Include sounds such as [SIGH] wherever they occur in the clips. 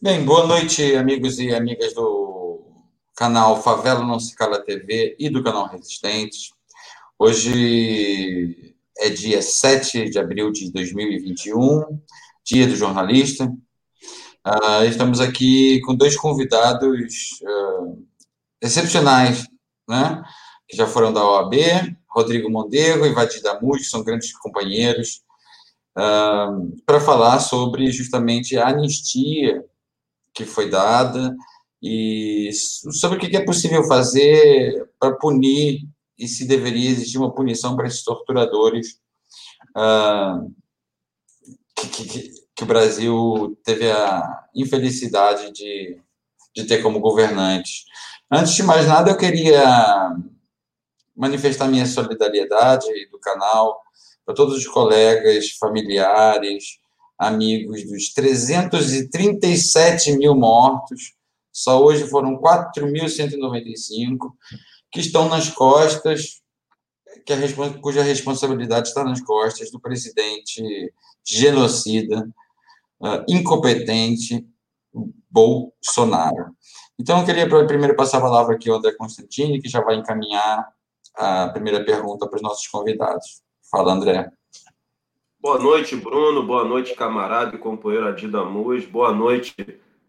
Bem, boa noite, amigos e amigas do canal Favela Não Se Cala TV e do canal Resistentes. Hoje é dia 7 de abril de 2021, dia do jornalista. Uh, estamos aqui com dois convidados uh, excepcionais, né? que já foram da OAB, Rodrigo Mondego e Vadir Damus, que são grandes companheiros, uh, para falar sobre justamente a anistia que foi dada e sobre o que é possível fazer para punir e se deveria existir uma punição para esses torturadores uh, que, que, que, o Brasil teve a infelicidade de, de ter como governantes. Antes de mais nada, eu queria manifestar minha solidariedade do canal para todos os colegas, familiares, amigos dos 337 mil mortos, só hoje foram 4.195, que estão nas costas, que a, cuja responsabilidade está nas costas do presidente genocida, uh, incompetente, Bolsonaro. Então, eu queria primeiro passar a palavra aqui ao André Constantini, que já vai encaminhar a primeira pergunta para os nossos convidados. Fala, André. Boa noite, Bruno. Boa noite, camarada e companheiro Adidamus. Boa noite,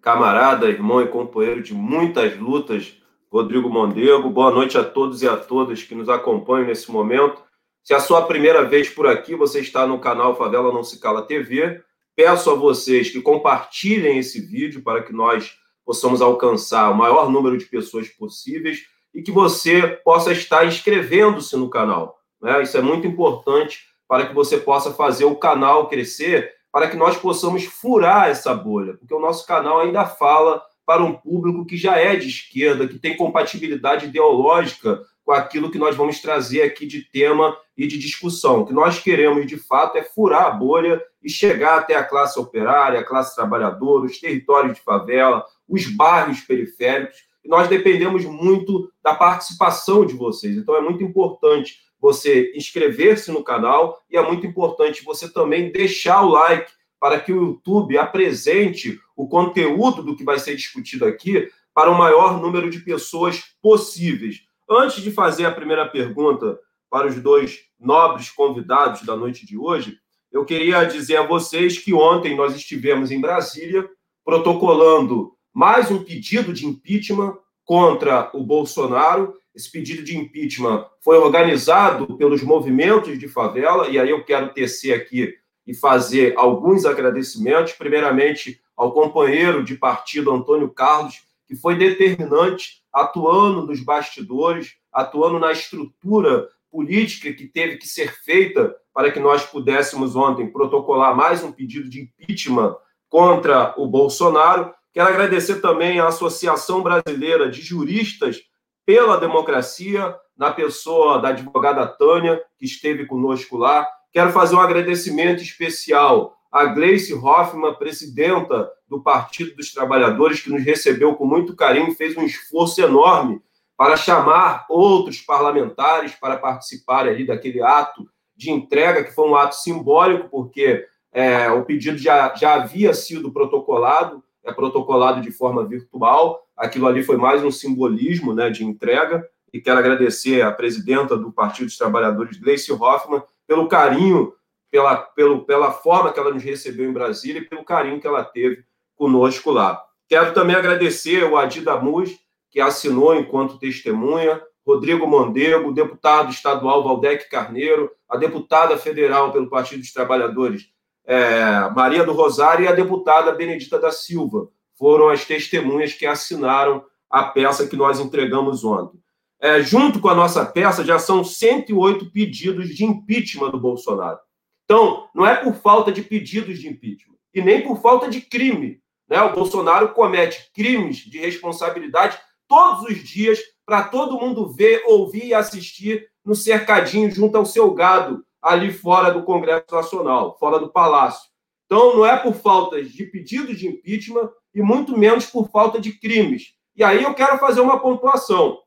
camarada, irmão e companheiro de muitas lutas, Rodrigo Mondego. Boa noite a todos e a todas que nos acompanham nesse momento. Se é a sua primeira vez por aqui, você está no canal Favela Não Se Cala TV. Peço a vocês que compartilhem esse vídeo para que nós possamos alcançar o maior número de pessoas possíveis e que você possa estar inscrevendo-se no canal. Né? Isso é muito importante para que você possa fazer o canal crescer, para que nós possamos furar essa bolha, porque o nosso canal ainda fala para um público que já é de esquerda, que tem compatibilidade ideológica com aquilo que nós vamos trazer aqui de tema e de discussão. O que nós queremos, de fato, é furar a bolha e chegar até a classe operária, a classe trabalhadora, os territórios de favela, os bairros periféricos, nós dependemos muito da participação de vocês. Então é muito importante você inscrever-se no canal e é muito importante você também deixar o like para que o YouTube apresente o conteúdo do que vai ser discutido aqui para o maior número de pessoas possíveis. Antes de fazer a primeira pergunta para os dois nobres convidados da noite de hoje, eu queria dizer a vocês que ontem nós estivemos em Brasília protocolando mais um pedido de impeachment contra o Bolsonaro. Esse pedido de impeachment foi organizado pelos movimentos de favela, e aí eu quero tecer aqui e fazer alguns agradecimentos. Primeiramente, ao companheiro de partido Antônio Carlos, que foi determinante, atuando nos bastidores, atuando na estrutura política que teve que ser feita para que nós pudéssemos ontem protocolar mais um pedido de impeachment contra o Bolsonaro. Quero agradecer também à Associação Brasileira de Juristas pela Democracia, na pessoa da advogada Tânia, que esteve conosco lá. Quero fazer um agradecimento especial à Gleice Hoffmann, presidenta do Partido dos Trabalhadores, que nos recebeu com muito carinho, fez um esforço enorme para chamar outros parlamentares para participarem ali daquele ato de entrega, que foi um ato simbólico, porque é, o pedido já, já havia sido protocolado, é protocolado de forma virtual. Aquilo ali foi mais um simbolismo né, de entrega. E quero agradecer à presidenta do Partido dos Trabalhadores, Gleice Hoffmann, pelo carinho, pela, pelo, pela forma que ela nos recebeu em Brasília e pelo carinho que ela teve conosco lá. Quero também agradecer o Adi Damus, que assinou enquanto testemunha, Rodrigo Mondego, deputado estadual Valdec Carneiro, a deputada federal pelo Partido dos Trabalhadores, é, Maria do Rosário e a deputada Benedita da Silva. Foram as testemunhas que assinaram a peça que nós entregamos ontem. É, junto com a nossa peça, já são 108 pedidos de impeachment do Bolsonaro. Então, não é por falta de pedidos de impeachment e nem por falta de crime. Né? O Bolsonaro comete crimes de responsabilidade todos os dias para todo mundo ver, ouvir e assistir no cercadinho junto ao seu gado, ali fora do Congresso Nacional, fora do Palácio. Então, não é por falta de pedidos de impeachment e muito menos por falta de crimes. E aí eu quero fazer uma pontuação.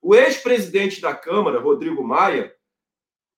O ex-presidente da Câmara, Rodrigo Maia,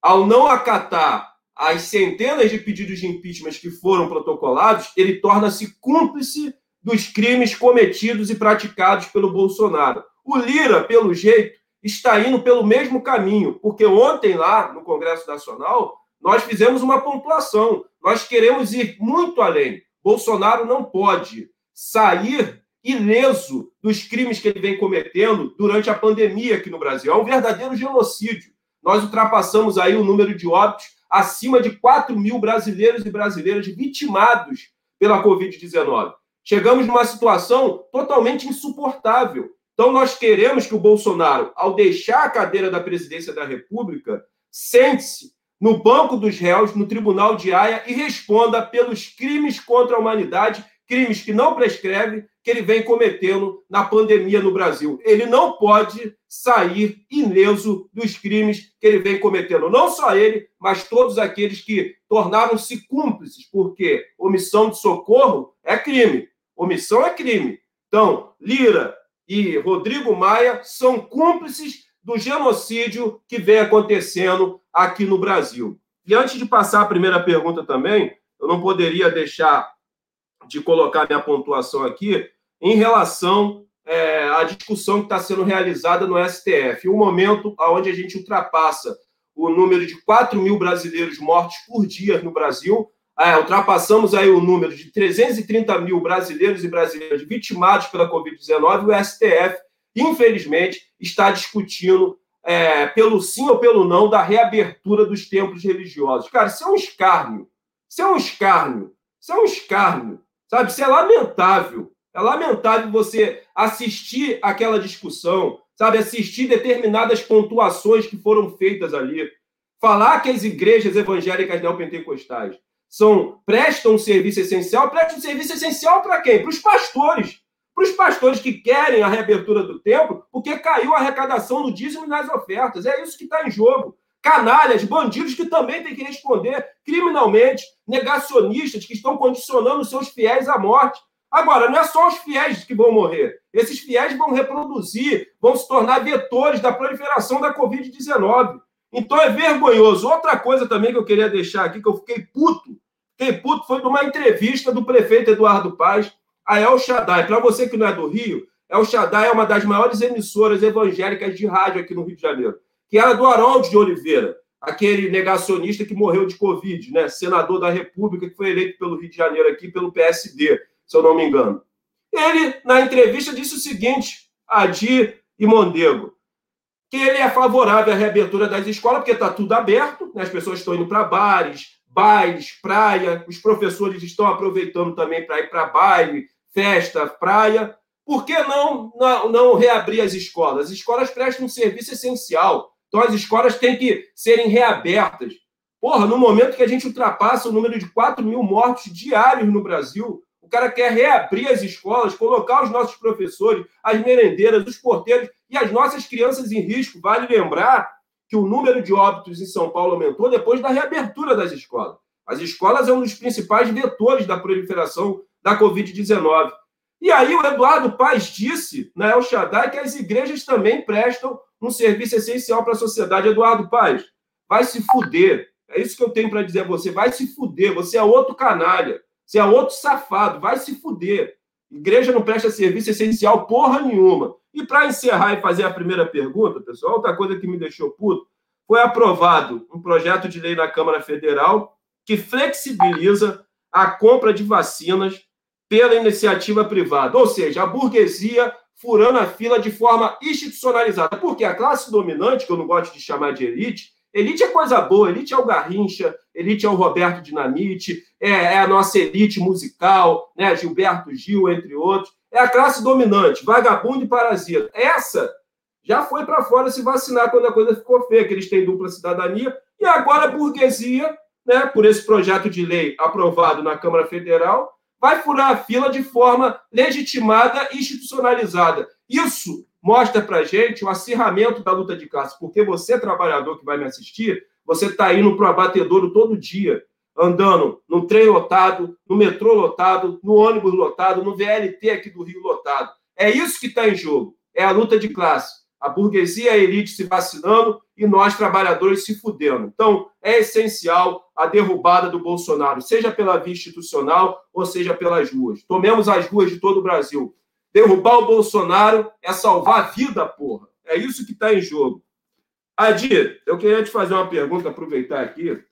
ao não acatar as centenas de pedidos de impeachment que foram protocolados, ele torna-se cúmplice dos crimes cometidos e praticados pelo Bolsonaro. O Lira, pelo jeito, está indo pelo mesmo caminho, porque ontem lá no Congresso Nacional nós fizemos uma pontuação. Nós queremos ir muito além. Bolsonaro não pode sair ileso dos crimes que ele vem cometendo durante a pandemia aqui no Brasil. É um verdadeiro genocídio. Nós ultrapassamos aí o número de óbitos acima de 4 mil brasileiros e brasileiras vitimados pela Covid-19. Chegamos numa situação totalmente insuportável. Então, nós queremos que o Bolsonaro, ao deixar a cadeira da presidência da República, sente-se no banco dos réus, no tribunal de Haia, e responda pelos crimes contra a humanidade, crimes que não prescreve, que ele vem cometendo na pandemia no Brasil. Ele não pode sair ileso dos crimes que ele vem cometendo. Não só ele, mas todos aqueles que tornaram-se cúmplices, porque omissão de socorro é crime. Omissão é crime. Então, Lira e Rodrigo Maia são cúmplices do genocídio que vem acontecendo aqui no Brasil. E antes de passar a primeira pergunta também, eu não poderia deixar de colocar minha pontuação aqui em relação é, à discussão que está sendo realizada no STF. Um momento onde a gente ultrapassa o número de 4 mil brasileiros mortos por dia no Brasil. É, ultrapassamos aí o número de 330 mil brasileiros e brasileiras vitimados pela Covid-19. O STF infelizmente, está discutindo é, pelo sim ou pelo não da reabertura dos templos religiosos. Cara, isso é um escárnio. Isso é um escárnio. Isso é um escárnio. Sabe? Isso é lamentável. É lamentável você assistir aquela discussão, sabe? Assistir determinadas pontuações que foram feitas ali. Falar que as igrejas evangélicas neopentecostais são, prestam um serviço essencial, prestam um serviço essencial para quem? Para os pastores para os pastores que querem a reabertura do templo, porque caiu a arrecadação no dízimo e nas ofertas. É isso que está em jogo. Canalhas, bandidos que também têm que responder criminalmente, negacionistas que estão condicionando seus fiéis à morte. Agora, não é só os fiéis que vão morrer. Esses fiéis vão reproduzir, vão se tornar vetores da proliferação da Covid-19. Então é vergonhoso. Outra coisa também que eu queria deixar aqui, que eu fiquei puto, fiquei puto, foi de uma entrevista do prefeito Eduardo Paz, a El Shaddai. Para você que não é do Rio, El Shaddai é uma das maiores emissoras evangélicas de rádio aqui no Rio de Janeiro, que era do Haroldo de Oliveira, aquele negacionista que morreu de Covid, né? senador da República, que foi eleito pelo Rio de Janeiro aqui pelo PSD, se eu não me engano. Ele, na entrevista, disse o seguinte, a Di e Mondego, que ele é favorável à reabertura das escolas, porque está tudo aberto, né? as pessoas estão indo para bares, bailes, praia, os professores estão aproveitando também para ir para baile, festa, praia. Por que não, não, não reabrir as escolas? As escolas prestam um serviço essencial. Então, as escolas têm que serem reabertas. Porra, no momento que a gente ultrapassa o número de 4 mil mortos diários no Brasil, o cara quer reabrir as escolas, colocar os nossos professores, as merendeiras, os porteiros e as nossas crianças em risco. Vale lembrar que o número de óbitos em São Paulo aumentou depois da reabertura das escolas. As escolas é um dos principais vetores da proliferação da Covid-19. E aí o Eduardo Paz disse na El Shaddai que as igrejas também prestam um serviço essencial para a sociedade. Eduardo Paz, vai se fuder. É isso que eu tenho para dizer a você. Vai se fuder. Você é outro canalha. Você é outro safado. Vai se fuder. Igreja não presta serviço essencial porra nenhuma. E para encerrar e fazer a primeira pergunta, pessoal, outra coisa que me deixou puto, foi aprovado um projeto de lei na Câmara Federal que flexibiliza a compra de vacinas pela iniciativa privada, ou seja, a burguesia furando a fila de forma institucionalizada. Porque a classe dominante, que eu não gosto de chamar de elite, elite é coisa boa, elite é o Garrincha, elite é o Roberto Dinamite, é, é a nossa elite musical, né, Gilberto Gil, entre outros. É a classe dominante, vagabundo e parasita. Essa já foi para fora se vacinar quando a coisa ficou feia, que eles têm dupla cidadania, e agora a burguesia, né, por esse projeto de lei aprovado na Câmara Federal, vai furar a fila de forma legitimada e institucionalizada. Isso mostra para gente o acirramento da luta de classe, porque você, trabalhador que vai me assistir, você está indo para o abatedouro todo dia, andando no trem lotado, no metrô lotado, no ônibus lotado, no VLT aqui do Rio lotado. É isso que está em jogo, é a luta de classe. A burguesia a elite se vacinando e nós, trabalhadores, se fudendo. Então, é essencial a derrubada do Bolsonaro, seja pela via institucional ou seja pelas ruas. Tomemos as ruas de todo o Brasil. Derrubar o Bolsonaro é salvar a vida, porra. É isso que está em jogo. Adir, eu queria te fazer uma pergunta, aproveitar aqui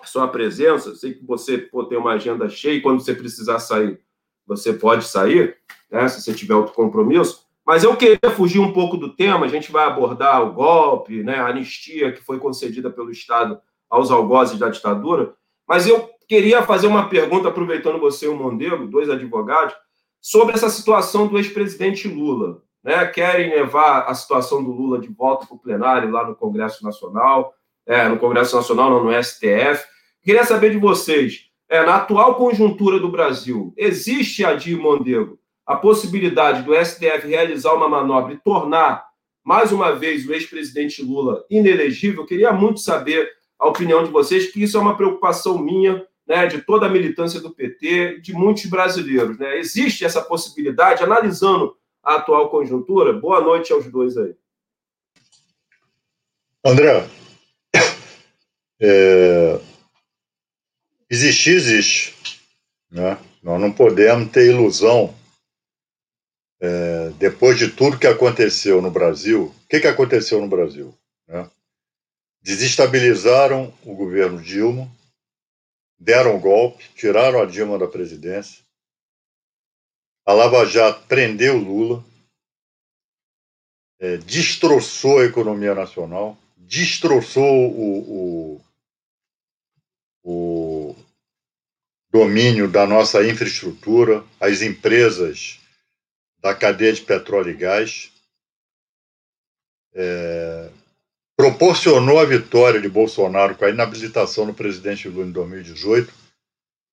a sua presença. Sei que você pô, tem uma agenda cheia e quando você precisar sair, você pode sair, né, se você tiver outro compromisso. Mas eu queria fugir um pouco do tema, a gente vai abordar o golpe, né, a anistia que foi concedida pelo Estado aos algozes da ditadura, mas eu queria fazer uma pergunta, aproveitando você e o Mondego, dois advogados, sobre essa situação do ex-presidente Lula. Né? Querem levar a situação do Lula de volta para o plenário lá no Congresso Nacional, é, no Congresso Nacional, não no STF. Queria saber de vocês, é, na atual conjuntura do Brasil, existe, Adir Mondego, a possibilidade do STF realizar uma manobra e tornar, mais uma vez, o ex-presidente Lula inelegível? Queria muito saber a opinião de vocês, que isso é uma preocupação minha, né, de toda a militância do PT, de muitos brasileiros. Né? Existe essa possibilidade, analisando a atual conjuntura? Boa noite aos dois aí. André, [COUGHS] é, existir, existe. Né? Nós não podemos ter ilusão é, depois de tudo que aconteceu no Brasil, o que, que aconteceu no Brasil? Né? Desestabilizaram o governo Dilma, deram o golpe, tiraram a Dilma da presidência, a Lava Jato prendeu Lula, é, destroçou a economia nacional, destroçou o, o, o domínio da nossa infraestrutura, as empresas da cadeia de petróleo e gás, é, proporcionou a vitória de Bolsonaro com a inabilitação do presidente Lula em 2018.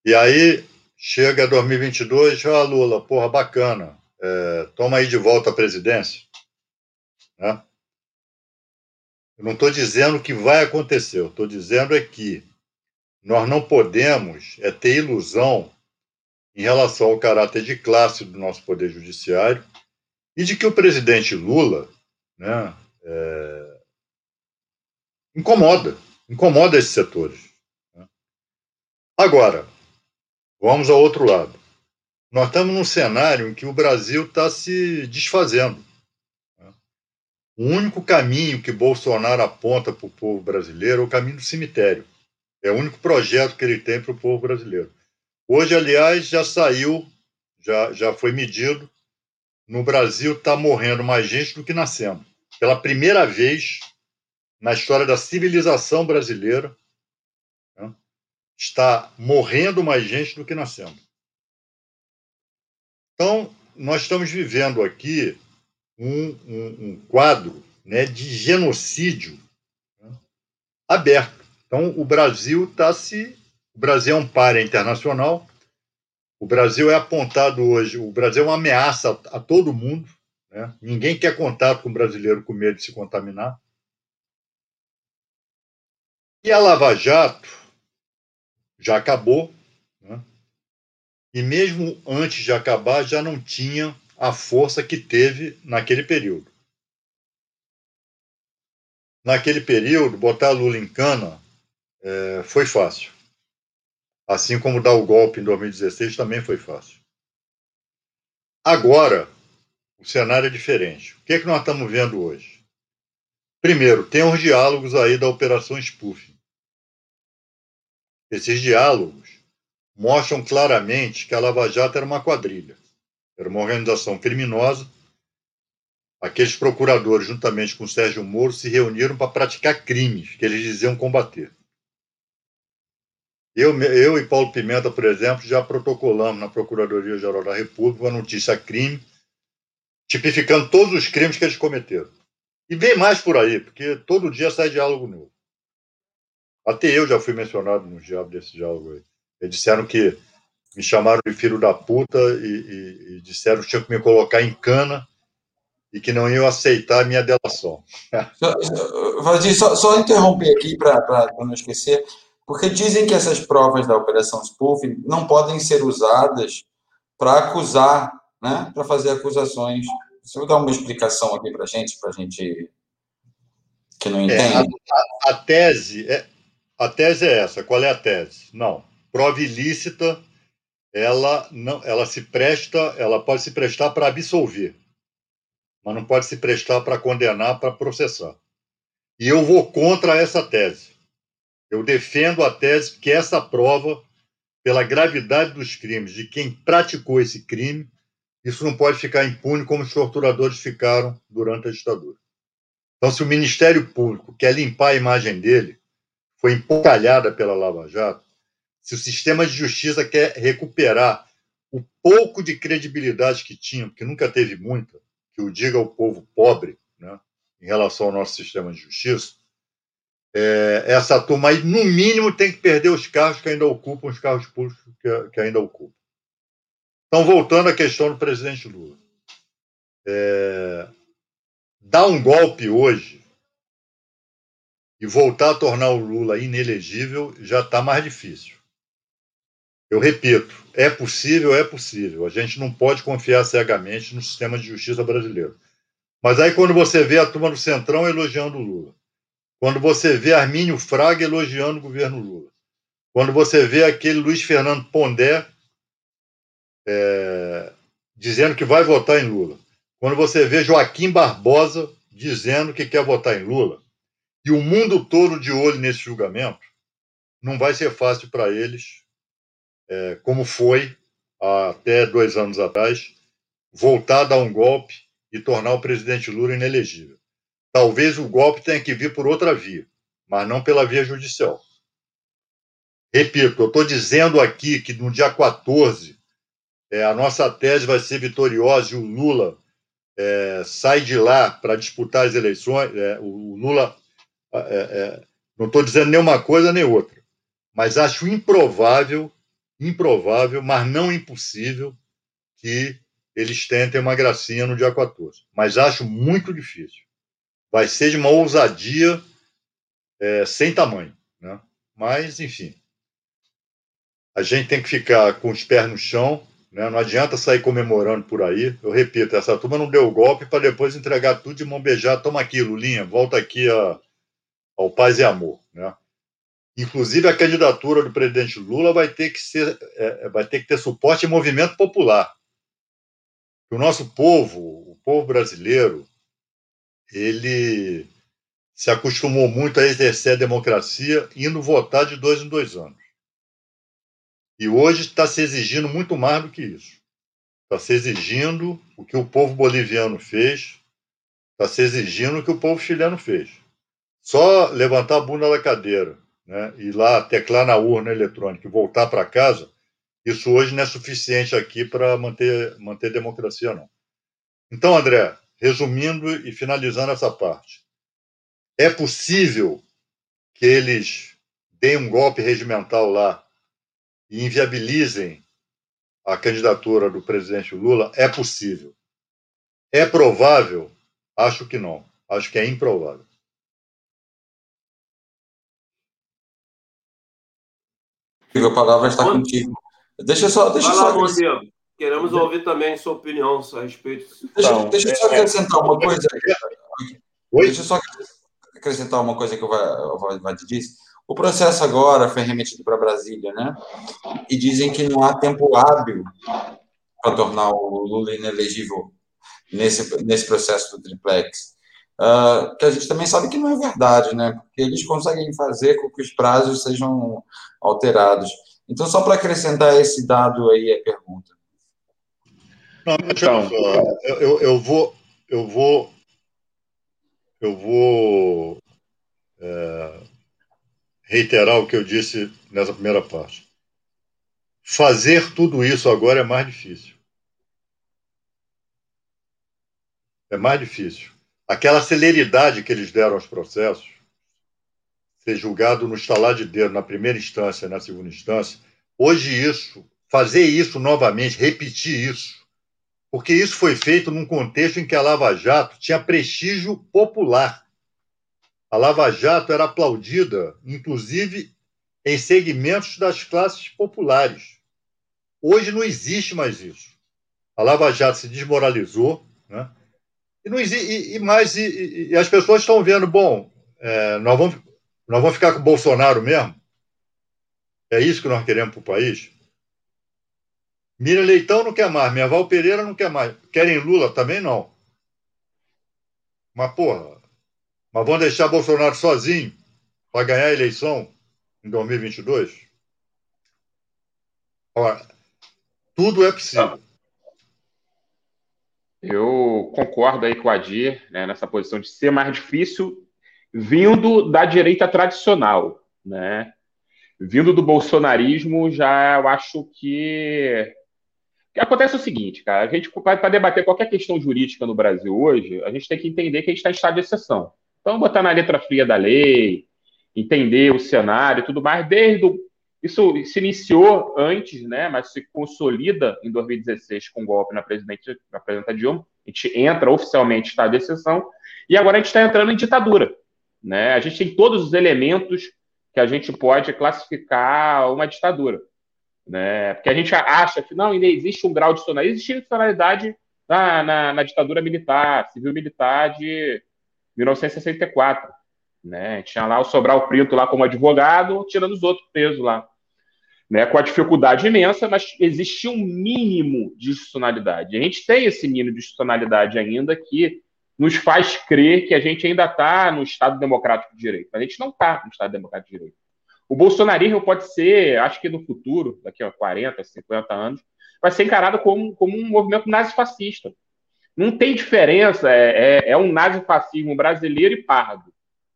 E aí chega 2022, ah, Lula, porra, bacana, é, toma aí de volta a presidência. Né? Eu não estou dizendo que vai acontecer, eu estou dizendo é que nós não podemos é ter ilusão em relação ao caráter de classe do nosso Poder Judiciário e de que o presidente Lula né, é, incomoda, incomoda esses setores. Né. Agora, vamos ao outro lado. Nós estamos num cenário em que o Brasil está se desfazendo. Né. O único caminho que Bolsonaro aponta para o povo brasileiro é o caminho do cemitério. É o único projeto que ele tem para o povo brasileiro. Hoje, aliás, já saiu, já, já foi medido. No Brasil está morrendo mais gente do que nascendo. Pela primeira vez na história da civilização brasileira, né, está morrendo mais gente do que nascendo. Então, nós estamos vivendo aqui um, um, um quadro né, de genocídio né, aberto. Então, o Brasil está se o Brasil é um páreo internacional. O Brasil é apontado hoje, o Brasil é uma ameaça a, a todo mundo. Né? Ninguém quer contato com o brasileiro com medo de se contaminar. E a Lava Jato já acabou, né? e mesmo antes de acabar, já não tinha a força que teve naquele período. Naquele período, botar Lula em cana é, foi fácil. Assim como dar o golpe em 2016 também foi fácil. Agora, o cenário é diferente. O que é que nós estamos vendo hoje? Primeiro, tem os diálogos aí da Operação Spoofing. Esses diálogos mostram claramente que a Lava Jato era uma quadrilha, era uma organização criminosa. Aqueles procuradores, juntamente com Sérgio Moro, se reuniram para praticar crimes que eles diziam combater. Eu, eu e Paulo Pimenta, por exemplo, já protocolamos na Procuradoria-Geral da República uma notícia crime, tipificando todos os crimes que eles cometeram. E vem mais por aí, porque todo dia sai diálogo novo. Até eu já fui mencionado no diálogo desse diálogo aí. Eles disseram que me chamaram de filho da puta e, e, e disseram que tinham que me colocar em cana e que não iam aceitar a minha delação. Valdir, só, só interromper aqui para não esquecer. Porque dizem que essas provas da Operação Spoofing não podem ser usadas para acusar, né, para fazer acusações Você vai dar uma explicação aqui para a gente, para a gente que não entende? É, a, a, tese é, a tese é essa. Qual é a tese? Não. Prova ilícita, ela, não, ela se presta, ela pode se prestar para absolver, mas não pode se prestar para condenar, para processar. E eu vou contra essa tese. Eu defendo a tese que essa prova, pela gravidade dos crimes de quem praticou esse crime, isso não pode ficar impune como os torturadores ficaram durante a ditadura. Então, se o Ministério Público quer limpar a imagem dele, foi empocalhada pela Lava Jato, se o sistema de justiça quer recuperar o pouco de credibilidade que tinha, porque nunca teve muita, que o diga ao povo pobre, né, em relação ao nosso sistema de justiça, é, essa turma aí, no mínimo, tem que perder os cargos que ainda ocupam, os cargos públicos que, que ainda ocupam. Então, voltando à questão do presidente Lula. É, dar um golpe hoje e voltar a tornar o Lula inelegível já está mais difícil. Eu repito, é possível, é possível. A gente não pode confiar cegamente no sistema de justiça brasileiro. Mas aí, quando você vê a turma do Centrão elogiando o Lula, quando você vê Armínio Fraga elogiando o governo Lula, quando você vê aquele Luiz Fernando Pondé é, dizendo que vai votar em Lula. Quando você vê Joaquim Barbosa dizendo que quer votar em Lula, e o mundo todo de olho nesse julgamento, não vai ser fácil para eles, é, como foi até dois anos atrás, voltar a dar um golpe e tornar o presidente Lula inelegível. Talvez o golpe tenha que vir por outra via, mas não pela via judicial. Repito, eu estou dizendo aqui que no dia 14 é, a nossa tese vai ser vitoriosa e o Lula é, sai de lá para disputar as eleições. É, o Lula, é, é, não estou dizendo nenhuma coisa nem outra, mas acho improvável, improvável, mas não impossível, que eles tentem uma gracinha no dia 14. Mas acho muito difícil. Vai ser de uma ousadia é, sem tamanho. Né? Mas, enfim, a gente tem que ficar com os pés no chão né? Não adianta sair comemorando por aí. Eu repito, essa turma não deu golpe para depois entregar tudo de mão beijada. Toma aqui, Lulinha, volta aqui a, ao paz e amor. Né? Inclusive, a candidatura do presidente Lula vai ter que, ser, é, vai ter, que ter suporte em movimento popular. O nosso povo, o povo brasileiro, ele se acostumou muito a exercer a democracia indo votar de dois em dois anos. E hoje está se exigindo muito mais do que isso. Está se exigindo o que o povo boliviano fez, está se exigindo o que o povo chileno fez. Só levantar a bunda da cadeira né, ir lá teclar na urna eletrônica e voltar para casa, isso hoje não é suficiente aqui para manter, manter democracia, não. Então, André, resumindo e finalizando essa parte, é possível que eles deem um golpe regimental lá e inviabilizem a candidatura do presidente Lula, é possível. É provável? Acho que não. Acho que é improvável. A palavra está contigo. Deixa só. Deixa Vai só lá, Queremos ouvir também sua opinião a respeito. Deixa, então, deixa eu só é, acrescentar uma coisa. Oi? Deixa eu só acrescentar uma coisa que o Vade disse. O processo agora foi remetido para Brasília, né? E dizem que não há tempo hábil para tornar o Lula inelegível nesse, nesse processo do triplex. Uh, que a gente também sabe que não é verdade, né? Porque eles conseguem fazer com que os prazos sejam alterados. Então, só para acrescentar esse dado aí a pergunta. Não, então, eu, eu, eu vou, eu vou, eu vou é, reiterar o que eu disse nessa primeira parte. Fazer tudo isso agora é mais difícil. É mais difícil. Aquela celeridade que eles deram aos processos, ser julgado no estalar de dedo na primeira instância, na segunda instância, hoje isso, fazer isso novamente, repetir isso, porque isso foi feito num contexto em que a Lava Jato tinha prestígio popular. A Lava Jato era aplaudida, inclusive em segmentos das classes populares. Hoje não existe mais isso. A Lava Jato se desmoralizou, né? E, não, e, e mais, e, e, as pessoas estão vendo, bom, é, nós, vamos, nós vamos ficar com o Bolsonaro mesmo? É isso que nós queremos para o país? Mira Leitão não quer mais, minha Val Pereira não quer mais. Querem Lula também não. Mas, porra, mas vão deixar Bolsonaro sozinho para ganhar a eleição em 2022? Olha, tudo é possível. Eu concordo aí com o Adir, né, nessa posição de ser mais difícil vindo da direita tradicional, né? Vindo do bolsonarismo, já eu acho que acontece o seguinte, cara, a gente para debater qualquer questão jurídica no Brasil hoje, a gente tem que entender que a gente está em estado de exceção. Então, botar na letra fria da lei, entender o cenário e tudo mais, desde o, isso se iniciou antes, né, mas se consolida em 2016 com o golpe na presidente, na presidenta Dilma. A gente entra oficialmente em estado de exceção e agora a gente está entrando em ditadura, né? A gente tem todos os elementos que a gente pode classificar uma ditadura né? Porque a gente acha que não, ainda existe um grau de tonalidade, existia tonalidade na, na, na, ditadura militar, civil-militar de 1964. Né? Tinha lá o Sobral Preto lá como advogado, tirando os outros presos lá. Né? Com a dificuldade imensa, mas existia um mínimo de institucionalidade. A gente tem esse mínimo de institucionalidade ainda que nos faz crer que a gente ainda está no Estado Democrático de Direito. A gente não está no Estado Democrático de Direito. O bolsonarismo pode ser, acho que no futuro, daqui a 40, 50 anos, vai ser encarado como, como um movimento nazifascista. Não tem diferença, é, é, é um nazifascismo brasileiro e pardo,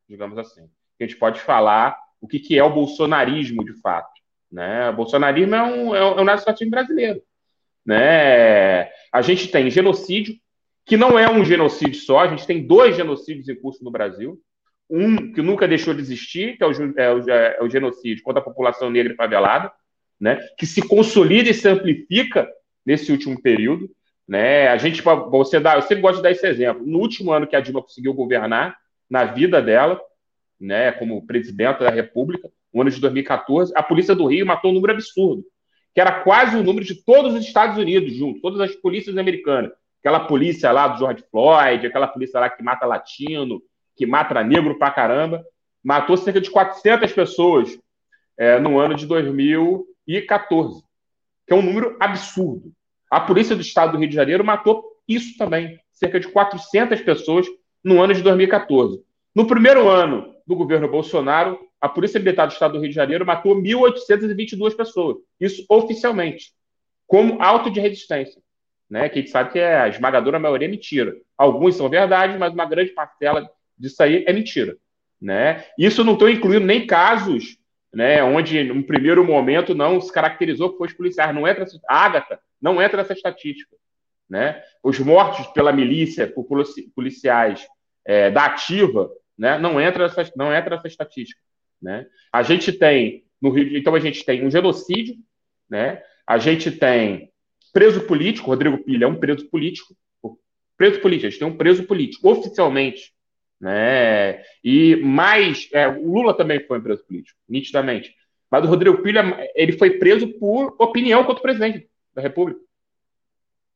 digamos assim. A gente pode falar o que, que é o bolsonarismo de fato. Né? O bolsonarismo é um, é um, é um nazifascismo brasileiro. Né? A gente tem genocídio, que não é um genocídio só, a gente tem dois genocídios em curso no Brasil um que nunca deixou de existir, que é o, é o, é o genocídio contra a população negra e favelada, né, que se consolida e se amplifica nesse último período. Né? A gente, você dá, eu sempre gosto de dar esse exemplo. No último ano que a Dilma conseguiu governar, na vida dela, né, como presidenta da República, no ano de 2014, a polícia do Rio matou um número absurdo, que era quase o número de todos os Estados Unidos juntos, todas as polícias americanas. Aquela polícia lá do George Floyd, aquela polícia lá que mata latino, que mata negro pra caramba, matou cerca de 400 pessoas é, no ano de 2014, que é um número absurdo. A Polícia do Estado do Rio de Janeiro matou isso também, cerca de 400 pessoas no ano de 2014. No primeiro ano do governo Bolsonaro, a Polícia Militar do Estado do Rio de Janeiro matou 1.822 pessoas, isso oficialmente, como auto de resistência. Né, que a gente sabe que é a esmagadora maioria é mentira. Alguns são verdade, mas uma grande parcela disso aí é mentira. Né? Isso não estou incluindo nem casos né, onde, no primeiro momento, não se caracterizou que fosse policiais. Não entra, a Ágata não entra nessa estatística. Né? Os mortos pela milícia, por policiais é, da ativa, né, não, entra nessa, não entra nessa estatística. Né? A gente tem, no Rio, então a gente tem um genocídio, né? a gente tem preso político, Rodrigo Pilha é um preso político, preso político, a gente tem um preso político, oficialmente, né? E mais, é, o Lula também foi um preso político, nitidamente. Mas o Rodrigo Pilha, ele foi preso por opinião contra o presidente da República.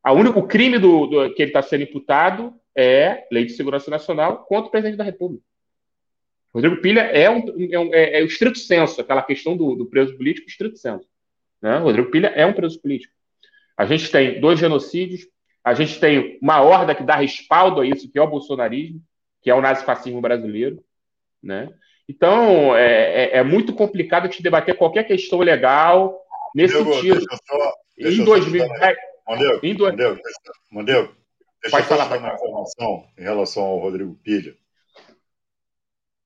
A único, o crime do, do que ele está sendo imputado é lei de segurança nacional contra o presidente da República. O Rodrigo Pilha é, um, é, um, é, é o estrito senso, aquela questão do, do preso político, estrito senso. Né? O Rodrigo Pilha é um preso político. A gente tem dois genocídios, a gente tem uma horda que dá respaldo a isso, que é o bolsonarismo, que é o nazifascismo brasileiro, né? Então, é, é, é muito complicado te debater qualquer questão legal nesse Mondego, sentido. Deixa eu só, deixa em 2000... Mondego, em do... Mondego, deixa, Mondego, deixa pode eu falar, uma informação em relação ao Rodrigo Pilha.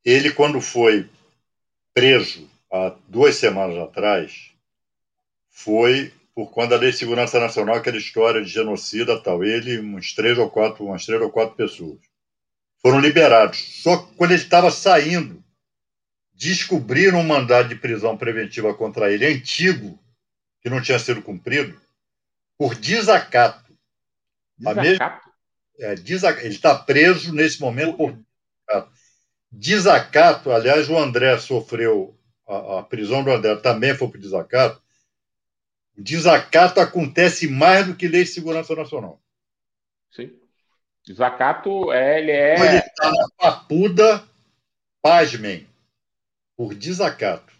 Ele, quando foi preso há duas semanas atrás, foi por conta da Lei de Segurança Nacional, aquela história de genocida tal. Ele, uns três ou quatro, umas três ou quatro pessoas foram liberados. Só que quando ele estava saindo, descobriram um mandado de prisão preventiva contra ele antigo, que não tinha sido cumprido, por desacato. Desacato? Mesma, é, desac... Ele está preso nesse momento por desacato. Desacato, aliás, o André sofreu, a, a prisão do André também foi por desacato. Desacato acontece mais do que lei de segurança nacional. Sim. Desacato, é, ele é. Ele está na papuda, pasmem, por desacato.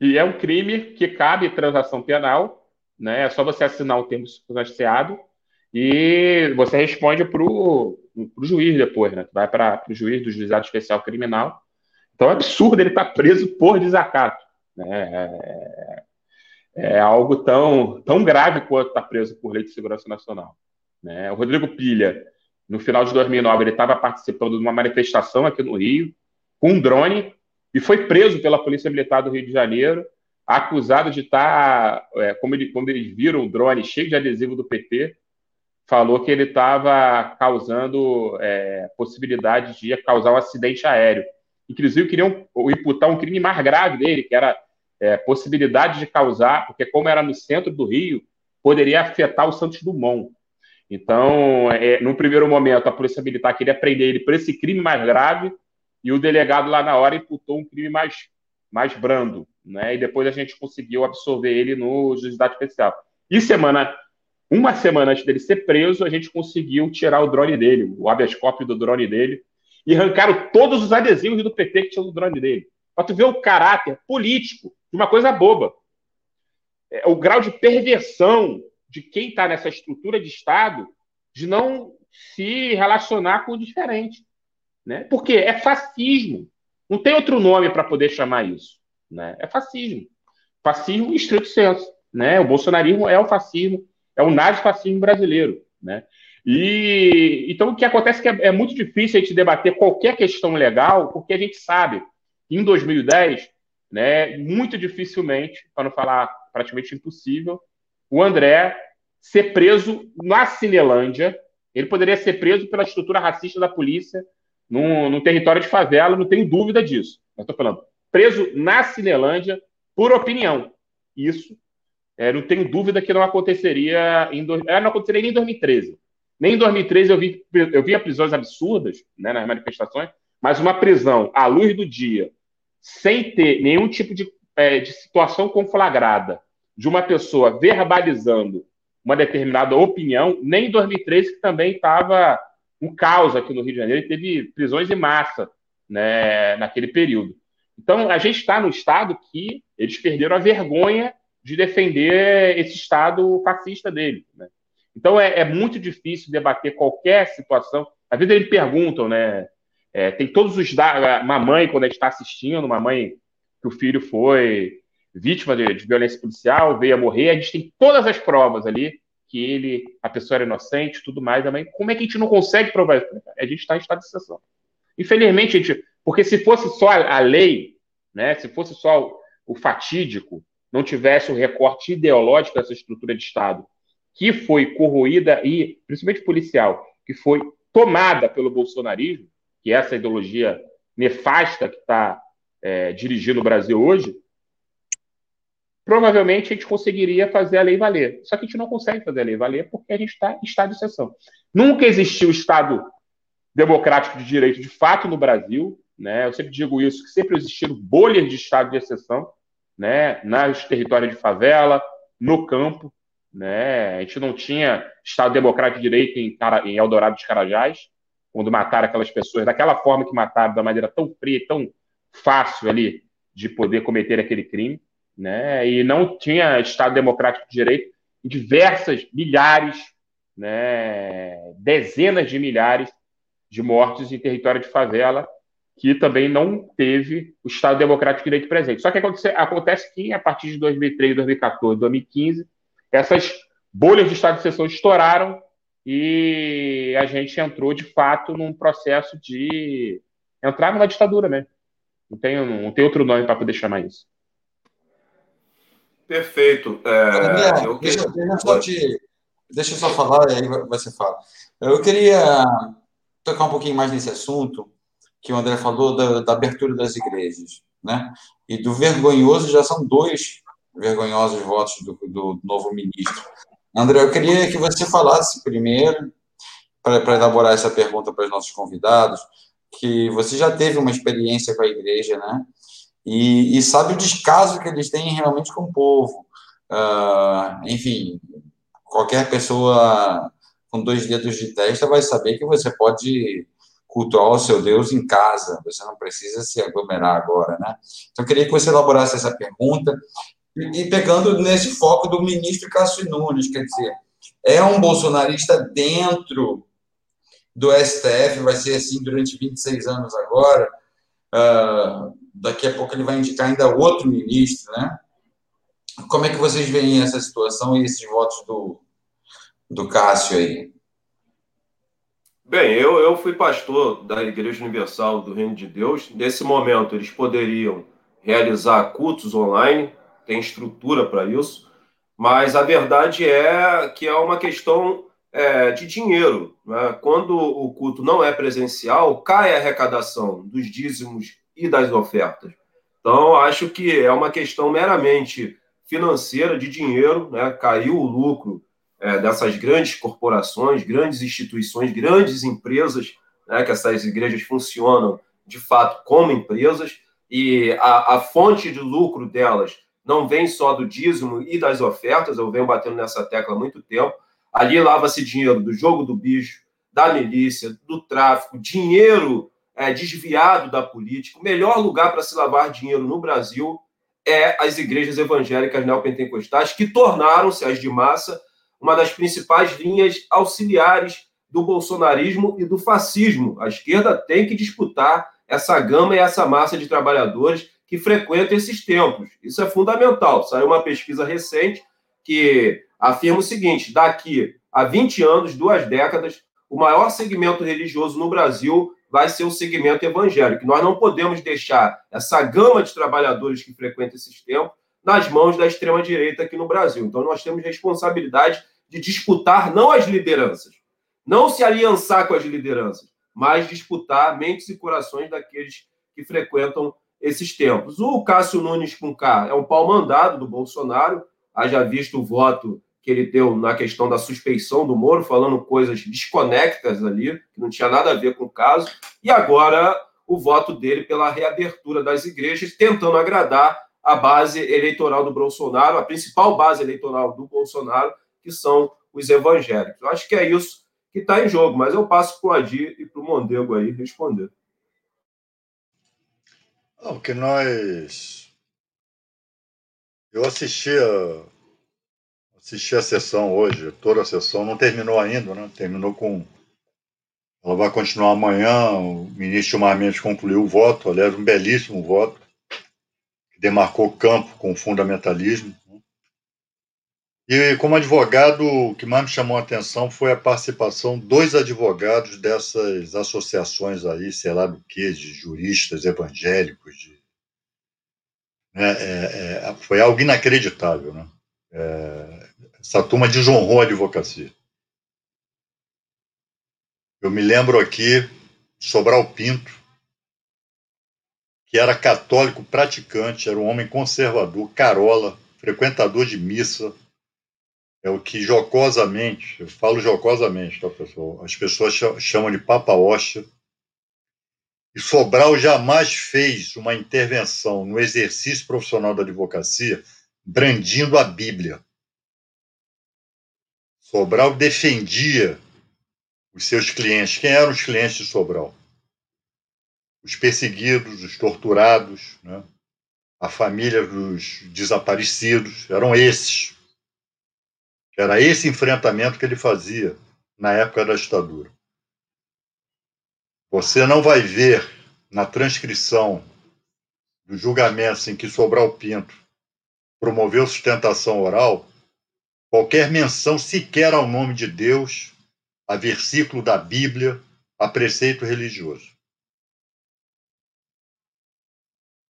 E é um crime que cabe transação penal, né? É só você assinar o termo substanciado e você responde para o juiz depois, né? Vai para o juiz do juizado especial criminal. Então é absurdo ele estar tá preso por desacato. Né? É, é algo tão, tão grave quanto estar tá preso por lei de segurança nacional. Né? O Rodrigo Pilha, no final de 2009, ele estava participando de uma manifestação aqui no Rio, com um drone, e foi preso pela Polícia Militar do Rio de Janeiro, acusado de estar, tá, é, como ele, quando eles viram o drone cheio de adesivo do PT, falou que ele estava causando é, possibilidade de causar um acidente aéreo. Inclusive, queriam imputar um crime mais grave dele, que era é, possibilidade de causar, porque como era no centro do Rio, poderia afetar o Santos Dumont. Então, é, no primeiro momento, a Polícia Militar queria prender ele por esse crime mais grave, e o delegado lá na hora imputou um crime mais, mais brando, né? E depois a gente conseguiu absorver ele no juizado especial. E semana uma semana antes dele ser preso, a gente conseguiu tirar o drone dele, o habeas corpus do drone dele, e arrancaram todos os adesivos do PT que tinha no drone dele. Para tu ver o caráter político de uma coisa boba. É, o grau de perversão de quem está nessa estrutura de Estado de não se relacionar com o diferente. Né? Porque é fascismo. Não tem outro nome para poder chamar isso. Né? É fascismo. Fascismo em estrito senso. Né? O bolsonarismo é o fascismo é o nazifascismo brasileiro, né? E então o que acontece é que é, é, muito difícil a gente debater qualquer questão legal, porque a gente sabe que em 2010, né, muito dificilmente, para não falar praticamente impossível, o André ser preso na Cinelândia, ele poderia ser preso pela estrutura racista da polícia num, território de favela, não tenho dúvida disso. Eu estou falando, preso na Cinelândia por opinião. Isso é, não tenho dúvida que não aconteceria em é, não aconteceria nem em 2013. Nem em 2013 eu vi, eu vi prisões absurdas né, nas manifestações, mas uma prisão à luz do dia, sem ter nenhum tipo de, é, de situação conflagrada de uma pessoa verbalizando uma determinada opinião, nem em 2013, que também estava um caos aqui no Rio de Janeiro, e teve prisões em massa né, naquele período. Então, a gente está no estado que eles perderam a vergonha de defender esse Estado fascista dele. Né? Então é, é, muito difícil debater qualquer situação. Às vezes eles perguntam, né? É, tem todos os dados. Uma mãe, quando a gente está assistindo, uma mãe que o filho foi vítima de, de, violência policial, veio a morrer, a gente tem todas as provas ali que ele, a pessoa era inocente, tudo mais. A mãe, como é que a gente não consegue provar isso? A gente está em estado de exceção. Infelizmente, a gente, porque se fosse só a lei, né? Se fosse só o fatídico, não tivesse o recorte ideológico dessa estrutura de Estado, que foi corroída e, principalmente policial, que foi tomada pelo bolsonarismo, que é essa ideologia nefasta que está é, dirigindo o Brasil hoje, provavelmente a gente conseguiria fazer a lei valer. Só que a gente não consegue fazer a lei valer porque a gente está em estado de exceção. Nunca existiu Estado democrático de direito de fato no Brasil. Né? Eu sempre digo isso, que sempre existiram bolhas de Estado de exceção né, nos territórios de favela, no campo. Né? A gente não tinha Estado Democrático de Direito em, em Eldorado dos Carajás, quando mataram aquelas pessoas daquela forma que mataram, da maneira tão fria, tão fácil ali de poder cometer aquele crime. Né? E não tinha Estado Democrático de Direito em diversas milhares, né, dezenas de milhares de mortes em território de favela que também não teve o Estado Democrático de Direito presente. Só que acontece, acontece que, a partir de 2003, 2014, 2015, essas bolhas de Estado de exceção estouraram e a gente entrou, de fato, num processo de entrar numa ditadura mesmo. Não tem, não tem outro nome para poder chamar isso. Perfeito. É, eu deixa, deixa, só te, deixa eu só falar, e aí você fala. Eu queria tocar um pouquinho mais nesse assunto, que o André falou da, da, abertura das igrejas, né? E do vergonhoso, já são dois vergonhosos votos do, do novo ministro. André, eu queria que você falasse primeiro, para elaborar essa pergunta para os nossos convidados, que você já teve uma experiência com a igreja, né? E, e sabe o descaso que eles têm realmente com o povo. Uh, enfim, qualquer pessoa com dois dedos de testa vai saber que você pode cultuar o seu Deus em casa, você não precisa se aglomerar agora, né? Então, eu queria que você elaborasse essa pergunta, e, e pegando nesse foco do ministro Cássio Nunes, quer dizer, é um bolsonarista dentro do STF, vai ser assim durante 26 anos agora, uh, daqui a pouco ele vai indicar ainda outro ministro, né? Como é que vocês veem essa situação e esses votos do, do Cássio aí? Bem, eu, eu fui pastor da Igreja Universal do Reino de Deus. Nesse momento, eles poderiam realizar cultos online, tem estrutura para isso, mas a verdade é que é uma questão é, de dinheiro. Né? Quando o culto não é presencial, cai a arrecadação dos dízimos e das ofertas. Então, acho que é uma questão meramente financeira, de dinheiro, né? caiu o lucro é, dessas grandes corporações, grandes instituições, grandes empresas, né, que essas igrejas funcionam de fato como empresas, e a, a, fonte de lucro delas não vem só do dízimo e das ofertas, eu venho batendo nessa tecla há muito tempo. Ali lava-se dinheiro do jogo do bicho, da milícia, do tráfico, dinheiro é, desviado da política. O melhor lugar para se lavar dinheiro no Brasil é as igrejas evangélicas neopentecostais, que tornaram-se as de massa uma das principais linhas auxiliares do bolsonarismo e do fascismo. A esquerda tem que disputar essa gama e essa massa de trabalhadores que frequentam esses templos. Isso é fundamental. Saiu uma pesquisa recente que afirma o seguinte: daqui a 20 anos, duas décadas, o maior segmento religioso no Brasil vai ser o segmento evangélico. Nós não podemos deixar essa gama de trabalhadores que frequentam esses templos nas mãos da extrema-direita aqui no Brasil. Então, nós temos responsabilidade de disputar não as lideranças, não se aliançar com as lideranças, mas disputar mentes e corações daqueles que frequentam esses tempos. O Cássio Nunes com K é um pau mandado do Bolsonaro, haja visto o voto que ele deu na questão da suspeição do Moro, falando coisas desconectas ali, que não tinha nada a ver com o caso, e agora o voto dele pela reabertura das igrejas, tentando agradar a base eleitoral do Bolsonaro, a principal base eleitoral do Bolsonaro, que são os evangélicos. Eu acho que é isso que está em jogo, mas eu passo para o Adir e para o Mondego aí responder. O que nós. Eu assisti a... assisti a sessão hoje, toda a sessão, não terminou ainda, né? Terminou com. Ela vai continuar amanhã. O ministro Gilmar Mendes concluiu o voto, aliás, um belíssimo voto que demarcou campo com o fundamentalismo. Né? E como advogado, o que mais me chamou a atenção foi a participação dois advogados dessas associações aí, sei lá do que, de juristas evangélicos, de... É, é, é, foi algo inacreditável, né? É, essa turma desonrou a advocacia. Eu me lembro aqui, Sobral Pinto, que era católico praticante, era um homem conservador, carola, frequentador de missa. É o que jocosamente, eu falo jocosamente, tá, pessoal? As pessoas chamam de Papa Osha. E Sobral jamais fez uma intervenção no exercício profissional da advocacia brandindo a Bíblia. Sobral defendia os seus clientes. Quem eram os clientes de Sobral? os perseguidos, os torturados, né? a família dos desaparecidos, eram esses. Era esse enfrentamento que ele fazia na época da ditadura. Você não vai ver na transcrição dos julgamentos em que Sobral Pinto promoveu sustentação oral qualquer menção sequer ao nome de Deus, a versículo da Bíblia, a preceito religioso.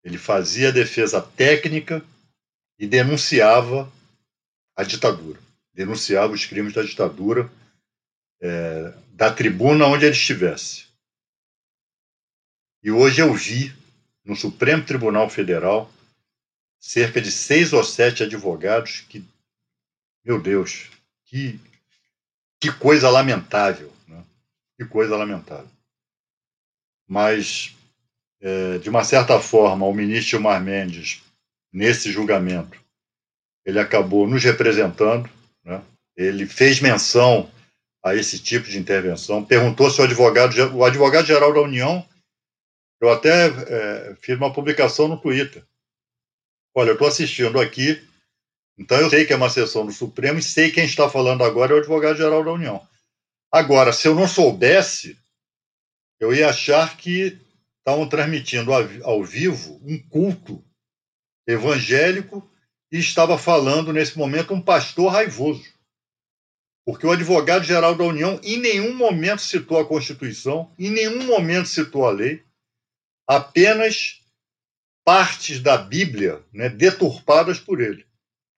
Ele fazia a defesa técnica e denunciava a ditadura, denunciava os crimes da ditadura é, da tribuna onde ele estivesse. E hoje eu vi no Supremo Tribunal Federal cerca de seis ou sete advogados que, meu Deus, que, que coisa lamentável, né? que coisa lamentável. Mas é, de uma certa forma, o ministro Gilmar Mendes, nesse julgamento, ele acabou nos representando, né? ele fez menção a esse tipo de intervenção. Perguntou se o advogado, o advogado geral da União, eu até é, fiz uma publicação no Twitter. Olha, eu estou assistindo aqui, então eu sei que é uma sessão do Supremo e sei quem está falando agora é o advogado geral da União. Agora, se eu não soubesse, eu ia achar que estavam transmitindo ao vivo um culto evangélico e estava falando nesse momento um pastor raivoso. Porque o advogado-geral da União em nenhum momento citou a Constituição, em nenhum momento citou a lei, apenas partes da Bíblia né, deturpadas por ele.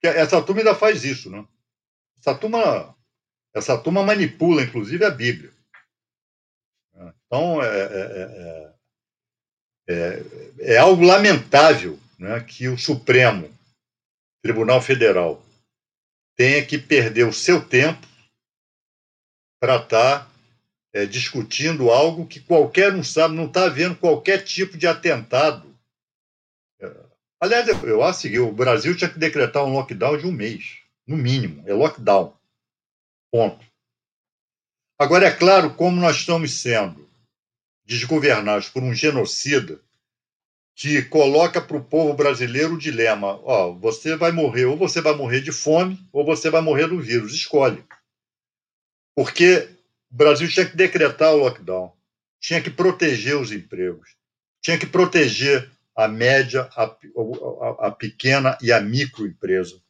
Essa turma ainda faz isso, né? Essa turma, essa turma manipula, inclusive, a Bíblia. Então, é, é, é, é algo lamentável né, que o Supremo Tribunal Federal tenha que perder o seu tempo para estar tá, é, discutindo algo que qualquer um sabe, não está havendo qualquer tipo de atentado. Aliás, eu acho que o Brasil tinha que decretar um lockdown de um mês, no mínimo, é lockdown. Ponto. Agora, é claro, como nós estamos sendo desgovernados por um genocida, que coloca para o povo brasileiro o dilema: ó, você vai morrer, ou você vai morrer de fome, ou você vai morrer do vírus. Escolhe. Porque o Brasil tinha que decretar o lockdown, tinha que proteger os empregos, tinha que proteger a média, a, a, a pequena e a microempresa.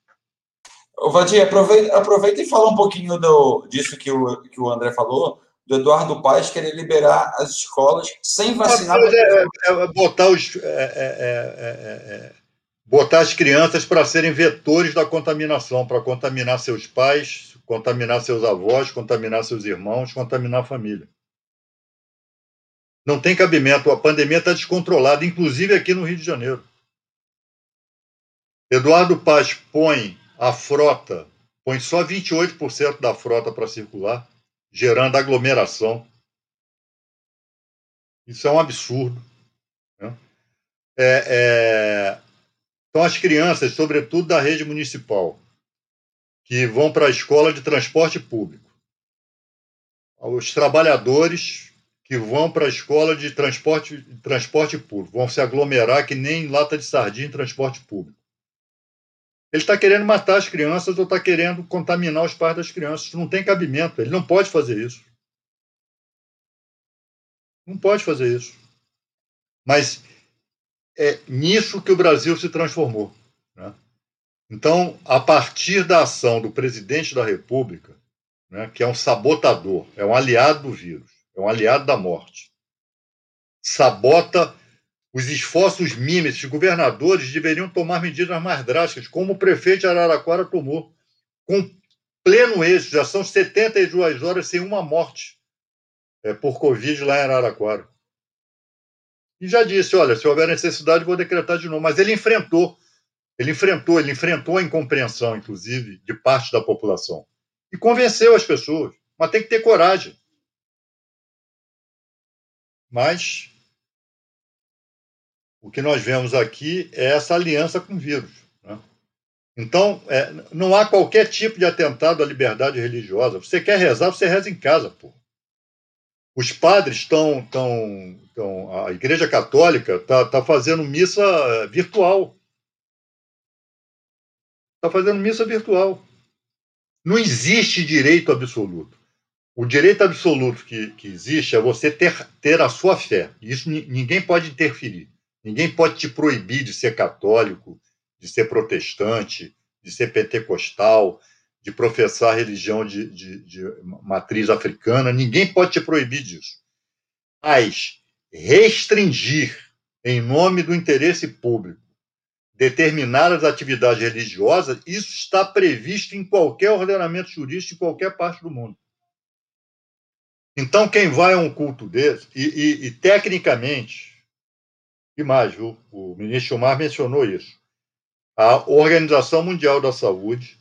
Vadir, aproveita, aproveita e fala um pouquinho do, disso que o, que o André falou, do Eduardo Paes querer liberar as escolas sem vacinar. É, é, botar, os, é, é, é, botar as crianças para serem vetores da contaminação, para contaminar seus pais, contaminar seus avós, contaminar seus irmãos, contaminar a família. Não tem cabimento. A pandemia está descontrolada, inclusive aqui no Rio de Janeiro. Eduardo Paz põe a frota, põe só 28% da frota para circular gerando aglomeração. Isso é um absurdo. Né? É, é... Então, as crianças, sobretudo da rede municipal, que vão para a escola de transporte público, os trabalhadores que vão para a escola de transporte, transporte público, vão se aglomerar que nem lata de sardinha em transporte público. Ele está querendo matar as crianças ou está querendo contaminar os pais das crianças. Não tem cabimento. Ele não pode fazer isso. Não pode fazer isso. Mas é nisso que o Brasil se transformou. Né? Então, a partir da ação do presidente da República, né, que é um sabotador, é um aliado do vírus, é um aliado da morte, sabota os esforços mínimos, os governadores deveriam tomar medidas mais drásticas, como o prefeito de Araraquara tomou, com pleno êxito. Já são 72 horas sem uma morte é, por Covid lá em Araraquara. E já disse: olha, se houver necessidade, vou decretar de novo. Mas ele enfrentou, ele enfrentou, ele enfrentou a incompreensão, inclusive, de parte da população. E convenceu as pessoas. Mas tem que ter coragem. Mas o que nós vemos aqui é essa aliança com o vírus. Né? Então, é, não há qualquer tipo de atentado à liberdade religiosa. Você quer rezar, você reza em casa, pô. Os padres estão. Tão, tão, a Igreja Católica está tá fazendo missa é, virtual. Está fazendo missa virtual. Não existe direito absoluto. O direito absoluto que, que existe é você ter, ter a sua fé. Isso ninguém pode interferir. Ninguém pode te proibir de ser católico, de ser protestante, de ser pentecostal, de professar religião de, de, de matriz africana. Ninguém pode te proibir disso. Mas restringir, em nome do interesse público, determinadas atividades religiosas, isso está previsto em qualquer ordenamento jurídico em qualquer parte do mundo. Então, quem vai a um culto desse, e, e, e tecnicamente, e mais, viu? o ministro Gilmar mencionou isso. A Organização Mundial da Saúde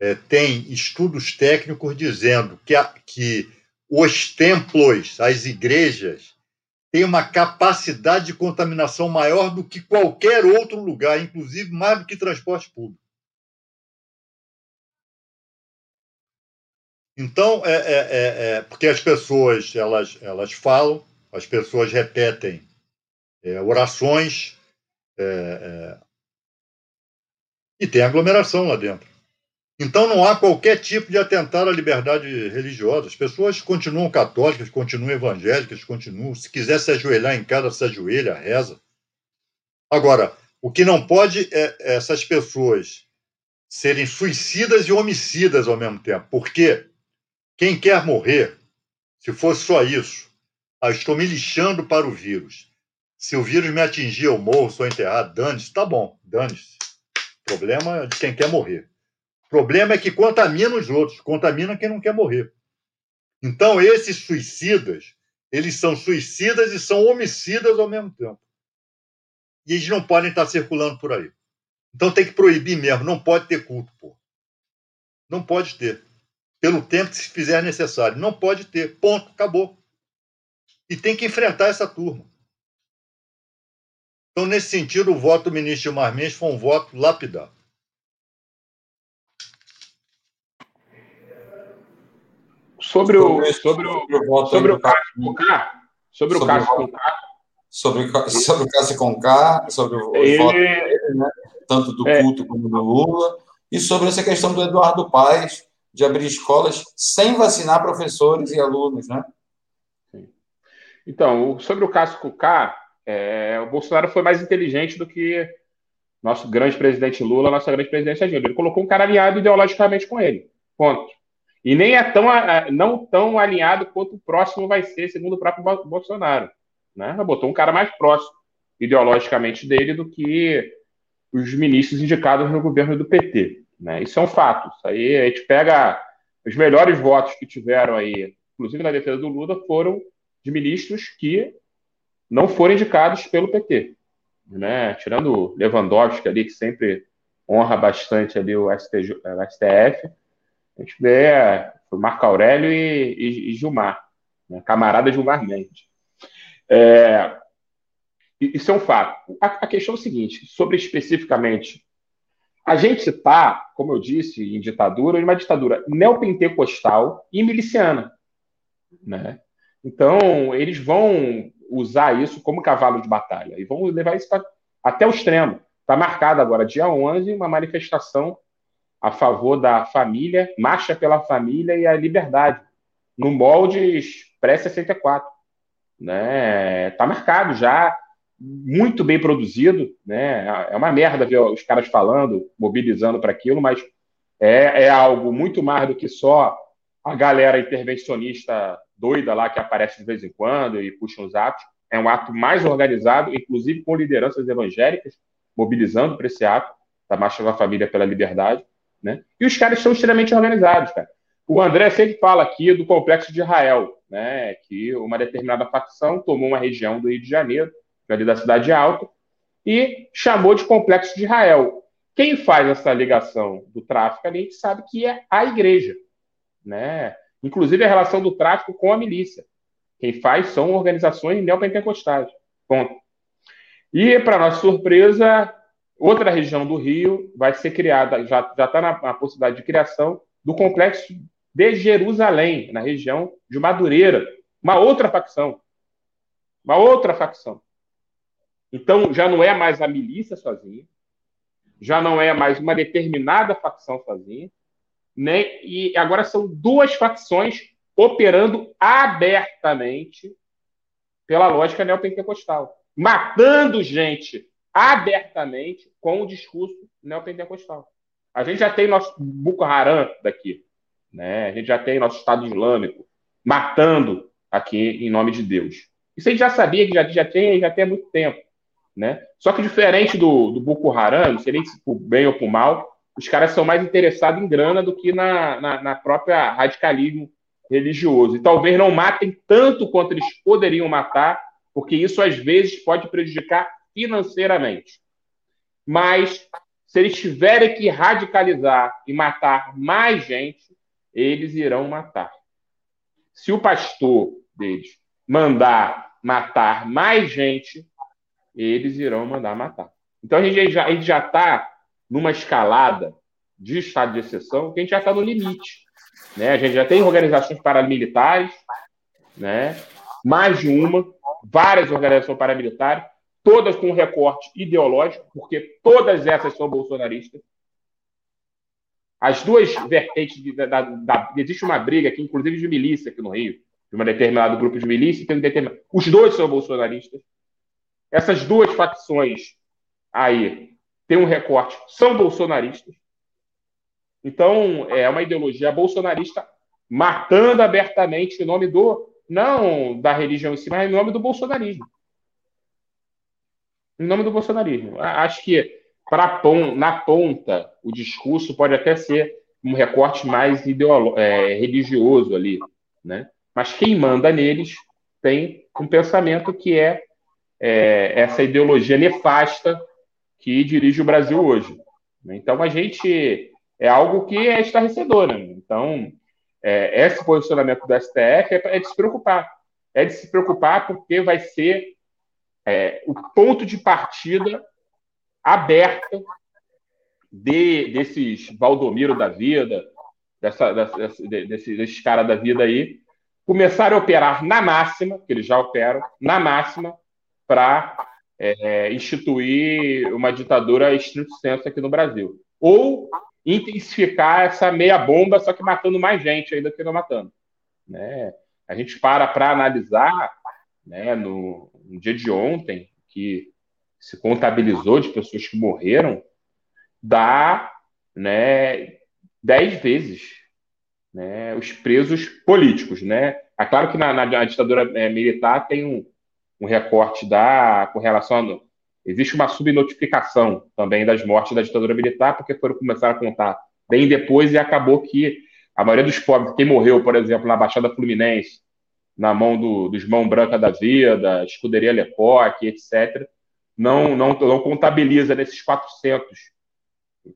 é, tem estudos técnicos dizendo que, a, que os templos, as igrejas, têm uma capacidade de contaminação maior do que qualquer outro lugar, inclusive mais do que transporte público. Então, é, é, é, é, porque as pessoas elas, elas falam, as pessoas repetem é, orações é, e tem aglomeração lá dentro. Então não há qualquer tipo de atentar à liberdade religiosa. As pessoas continuam católicas, continuam evangélicas, continuam. Se quiser se ajoelhar em casa, se ajoelha, reza. Agora, o que não pode é essas pessoas serem suicidas e homicidas ao mesmo tempo. Porque quem quer morrer, se fosse só isso, ah, estou me lixando para o vírus. Se o vírus me atingir, eu morro, sou enterrado, dane-se, tá bom, dane-se. Problema é de quem quer morrer. Problema é que contamina os outros, contamina quem não quer morrer. Então, esses suicidas, eles são suicidas e são homicidas ao mesmo tempo. E eles não podem estar circulando por aí. Então tem que proibir mesmo, não pode ter culto, pô. Não pode ter. Pelo tempo que se fizer necessário. Não pode ter. Ponto, acabou. E tem que enfrentar essa turma. Então, nesse sentido, o voto do ministro Gilmar Mendes foi um voto lapidar. Sobre o, sobre o, sobre o caso Conká, sobre o caso Conká, sobre, [LAUGHS] sobre o Cássio Conká, sobre o, ele, voto dele, né? tanto do é, culto como do Lula, e sobre essa questão do Eduardo Paes de abrir escolas sem vacinar professores e alunos, né? Então, sobre o Cássio Conká, é, o Bolsonaro foi mais inteligente do que nosso grande presidente Lula, nossa grande presidente Dilma. Ele colocou um cara alinhado ideologicamente com ele. Ponto. E nem é tão, não tão alinhado quanto o próximo vai ser, segundo o próprio Bolsonaro. Né? Botou um cara mais próximo ideologicamente dele do que os ministros indicados no governo do PT. Né? Isso é um fato. Isso aí a gente pega os melhores votos que tiveram aí, inclusive na defesa do Lula, foram de ministros que não foram indicados pelo PT. Né? Tirando Lewandowski ali, que sempre honra bastante ali o, STJ, o STF, a gente vê o Marco Aurélio e, e, e Gilmar, né? camarada Gilmar Mendes. É, isso é um fato. A, a, questão é o seguinte, sobre especificamente, a gente está, como eu disse, em ditadura, em uma ditadura neopentecostal e miliciana. Né? Então, eles vão usar isso como cavalo de batalha e vão levar isso pra, até o extremo. Está marcado agora, dia 11, uma manifestação a favor da família, marcha pela família e a liberdade, no moldes pré-64. Né? Tá marcado já, muito bem produzido, né? É uma merda ver os caras falando, mobilizando para aquilo, mas é, é algo muito mais do que só a galera intervencionista doida lá que aparece de vez em quando e puxa uns atos. É um ato mais organizado, inclusive com lideranças evangélicas mobilizando para esse ato da Marcha da Família pela Liberdade. Né? E os caras são extremamente organizados, cara. O André sempre fala aqui do complexo de Israel, né? que uma determinada facção tomou uma região do Rio de Janeiro, ali da Cidade Alta, e chamou de complexo de Israel. Quem faz essa ligação do tráfico ali, a gente sabe que é a igreja. Né? Inclusive a relação do tráfico com a milícia. Quem faz são organizações neopentecostais. Ponto. E, para nossa surpresa, outra região do Rio vai ser criada, já está na, na, possibilidade de criação do complexo de Jerusalém, na região de Madureira. Uma outra facção. Uma outra facção. Então, já não é mais a milícia sozinha, já não é mais uma determinada facção sozinha, né? E agora são duas facções operando abertamente pela lógica neopentecostal, matando gente abertamente com o discurso neopentecostal. A gente já tem nosso Boko Haram daqui, né? A gente já tem nosso Estado Islâmico matando aqui em nome de Deus. Isso a gente já sabia que já, já tem já tem há muito tempo, né? Só que diferente do, do Boko Haram, nem se por bem ou por mal, os caras são mais interessados em grana do que na, na, na própria radicalismo religioso. E talvez não matem tanto quanto eles poderiam matar, porque isso às vezes pode prejudicar financeiramente. Mas se eles tiverem que radicalizar e matar mais gente, eles irão matar. Se o pastor deles mandar matar mais gente, eles irão mandar matar. Então a gente já está numa escalada de estado de exceção que a gente já está no limite. Né? A gente já tem organizações paramilitares, né? mais de uma, várias organizações paramilitares, todas com recorte ideológico, porque todas essas são bolsonaristas. As duas vertentes, de, da, da, existe uma briga aqui, inclusive de milícia aqui no Rio, de um determinado grupo de milícia, tem um determinado, os dois são bolsonaristas. Essas duas facções aí têm um recorte, são bolsonaristas. Então, é uma ideologia bolsonarista matando abertamente em nome do, não da religião em si, mas em nome do bolsonarismo. Em nome do bolsonarismo. Acho que para na ponta o discurso pode até ser um recorte mais é, religioso ali, né? Mas quem manda neles tem um pensamento que é, é essa ideologia nefasta que dirige o Brasil hoje. Então a gente é algo que é estarrecedor. Né? Então, é, esse posicionamento do STF é, é, de se preocupar. É de se preocupar porque vai ser é, o ponto de partida aberto de, desses Valdomiro da vida, dessa, dessa, desse, desses caras da vida aí, começarem a operar na máxima, que eles já operam, na máxima, para é, instituir uma ditadura estrito senso aqui no Brasil. Ou intensificar essa meia bomba, só que matando mais gente ainda que não matando. Né? A gente para para analisar né, no, no, dia de ontem, que se contabilizou de pessoas que morreram, dá né, dez vezes né, os presos políticos. Né? É claro que na, na ditadura é, militar tem um, um recorte da, com relação a Existe uma subnotificação também das mortes da ditadura militar, porque foram começar a contar bem depois e acabou que a maioria dos pobres, quem morreu, por exemplo, na Baixada Fluminense, na mão do, dos Mão Branca da Vida, Escuderia Lecoque, etc., não, não, não contabiliza nesses 400,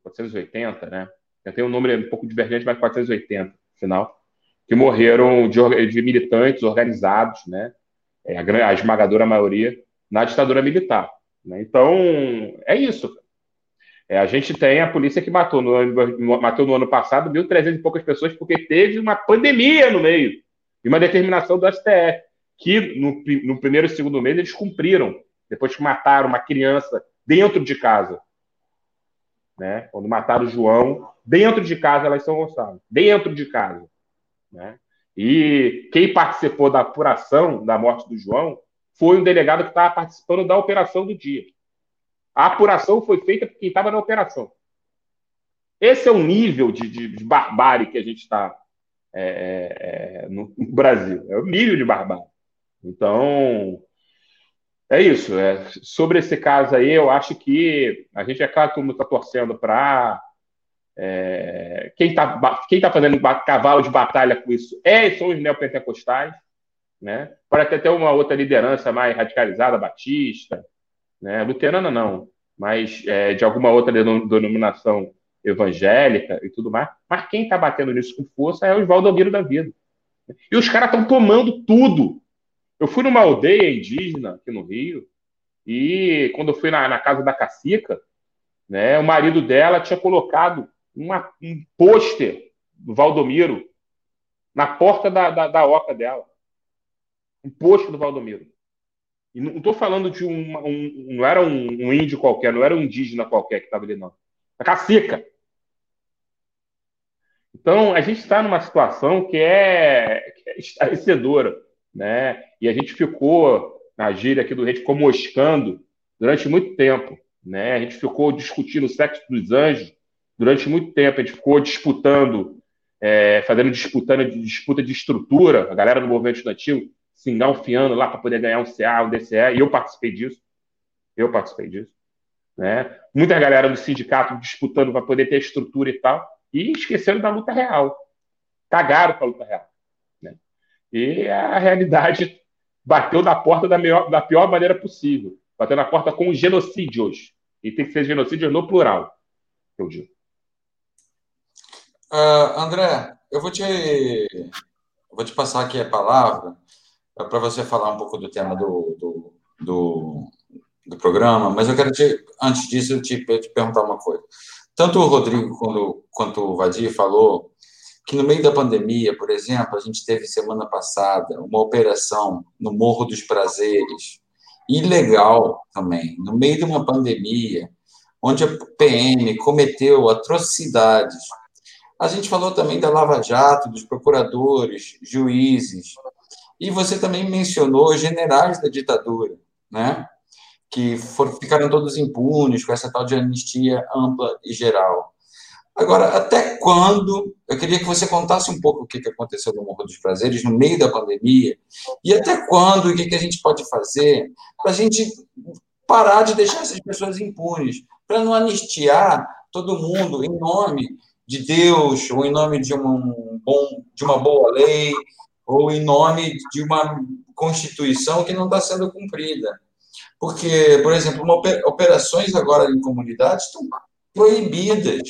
480, né? Eu tenho um número um pouco divergente, mas 480, final, que morreram de, de militantes organizados, né? É, a, a esmagadora maioria, na ditadura militar. Né? Então, é isso. É, a gente tem a polícia que matou no, matou no ano passado 1.300 e poucas pessoas porque teve uma pandemia no meio e uma determinação do STF, que no, no primeiro e segundo mês eles cumpriram, depois que mataram uma criança dentro de casa. Né? Quando mataram o João, dentro de casa, elas são Gonçalo, dentro de casa. Né? E quem participou da apuração da morte do João foi um delegado que estava participando da operação do dia. A apuração foi feita por quem estava na operação. Esse é o nível de, de, de barbárie que a gente está é, é, é, no, Brasil. É o nível de barbárie. Então, é isso. É, sobre esse caso aí, eu acho que a gente, é claro, todo mundo está torcendo para. É, quem está quem tá fazendo cavalo de batalha com isso é, são os neopentecostais né? Até ter uma outra liderança mais radicalizada, batista, né? luterana não, mas é, de alguma outra denominação evangélica e tudo mais. Mas quem está batendo nisso com força é o Valdomiro da vida. E os caras estão tomando tudo. Eu fui numa aldeia indígena aqui no Rio, e quando eu fui na, na casa da cacica, né, o marido dela tinha colocado uma, um pôster do Valdomiro na porta da, da, da oca dela um posto do Valdomiro. E não estou falando de um, Não era um, um, índio qualquer, não era um indígena qualquer que estava ali, não. A cacica. Então, a gente está numa situação que é, que é. Né? E a gente ficou, na gíria aqui do Rede, ficou moscando durante muito tempo. Né? A gente ficou discutindo o sexo dos anjos durante muito tempo. A gente ficou disputando, é, fazendo disputando disputa de estrutura, a galera do movimento estudantil se engalfiando lá para poder ganhar um CA, um DCE, e eu participei disso. Eu participei disso. Né? Muita galera do sindicato disputando para poder ter estrutura e tal, e esquecendo da luta real. Cagaram para a luta real. Né? E a realidade bateu na porta da, melhor, da pior maneira possível. Bateu na porta com genocídios. E tem que ser genocídio no plural, eu digo. Uh, André, eu vou te, eu vou te passar aqui a palavra para você falar um pouco do tema do, do, do, do, programa, mas eu quero te, antes disso, te, te perguntar uma coisa. Tanto o Rodrigo quanto, quanto o Vadir falou que no meio da pandemia, por exemplo, a gente teve semana passada uma operação no Morro dos Prazeres, ilegal também, no meio de uma pandemia, onde a PM cometeu atrocidades. A gente falou também da Lava Jato, dos procuradores, juízes, e você também mencionou generais da ditadura, né? que foram, ficaram todos impunes com essa tal de anistia ampla e geral. Agora, até quando? Eu queria que você contasse um pouco o que aconteceu no Morro dos Prazeres no meio da pandemia e até quando o que a gente pode fazer para a gente parar de deixar essas pessoas impunes, para não anistiar todo mundo em nome de Deus ou em nome de, um bom, de uma boa lei ou em nome de uma constituição que não está sendo cumprida. Porque, por exemplo, operações agora em comunidades estão proibidas.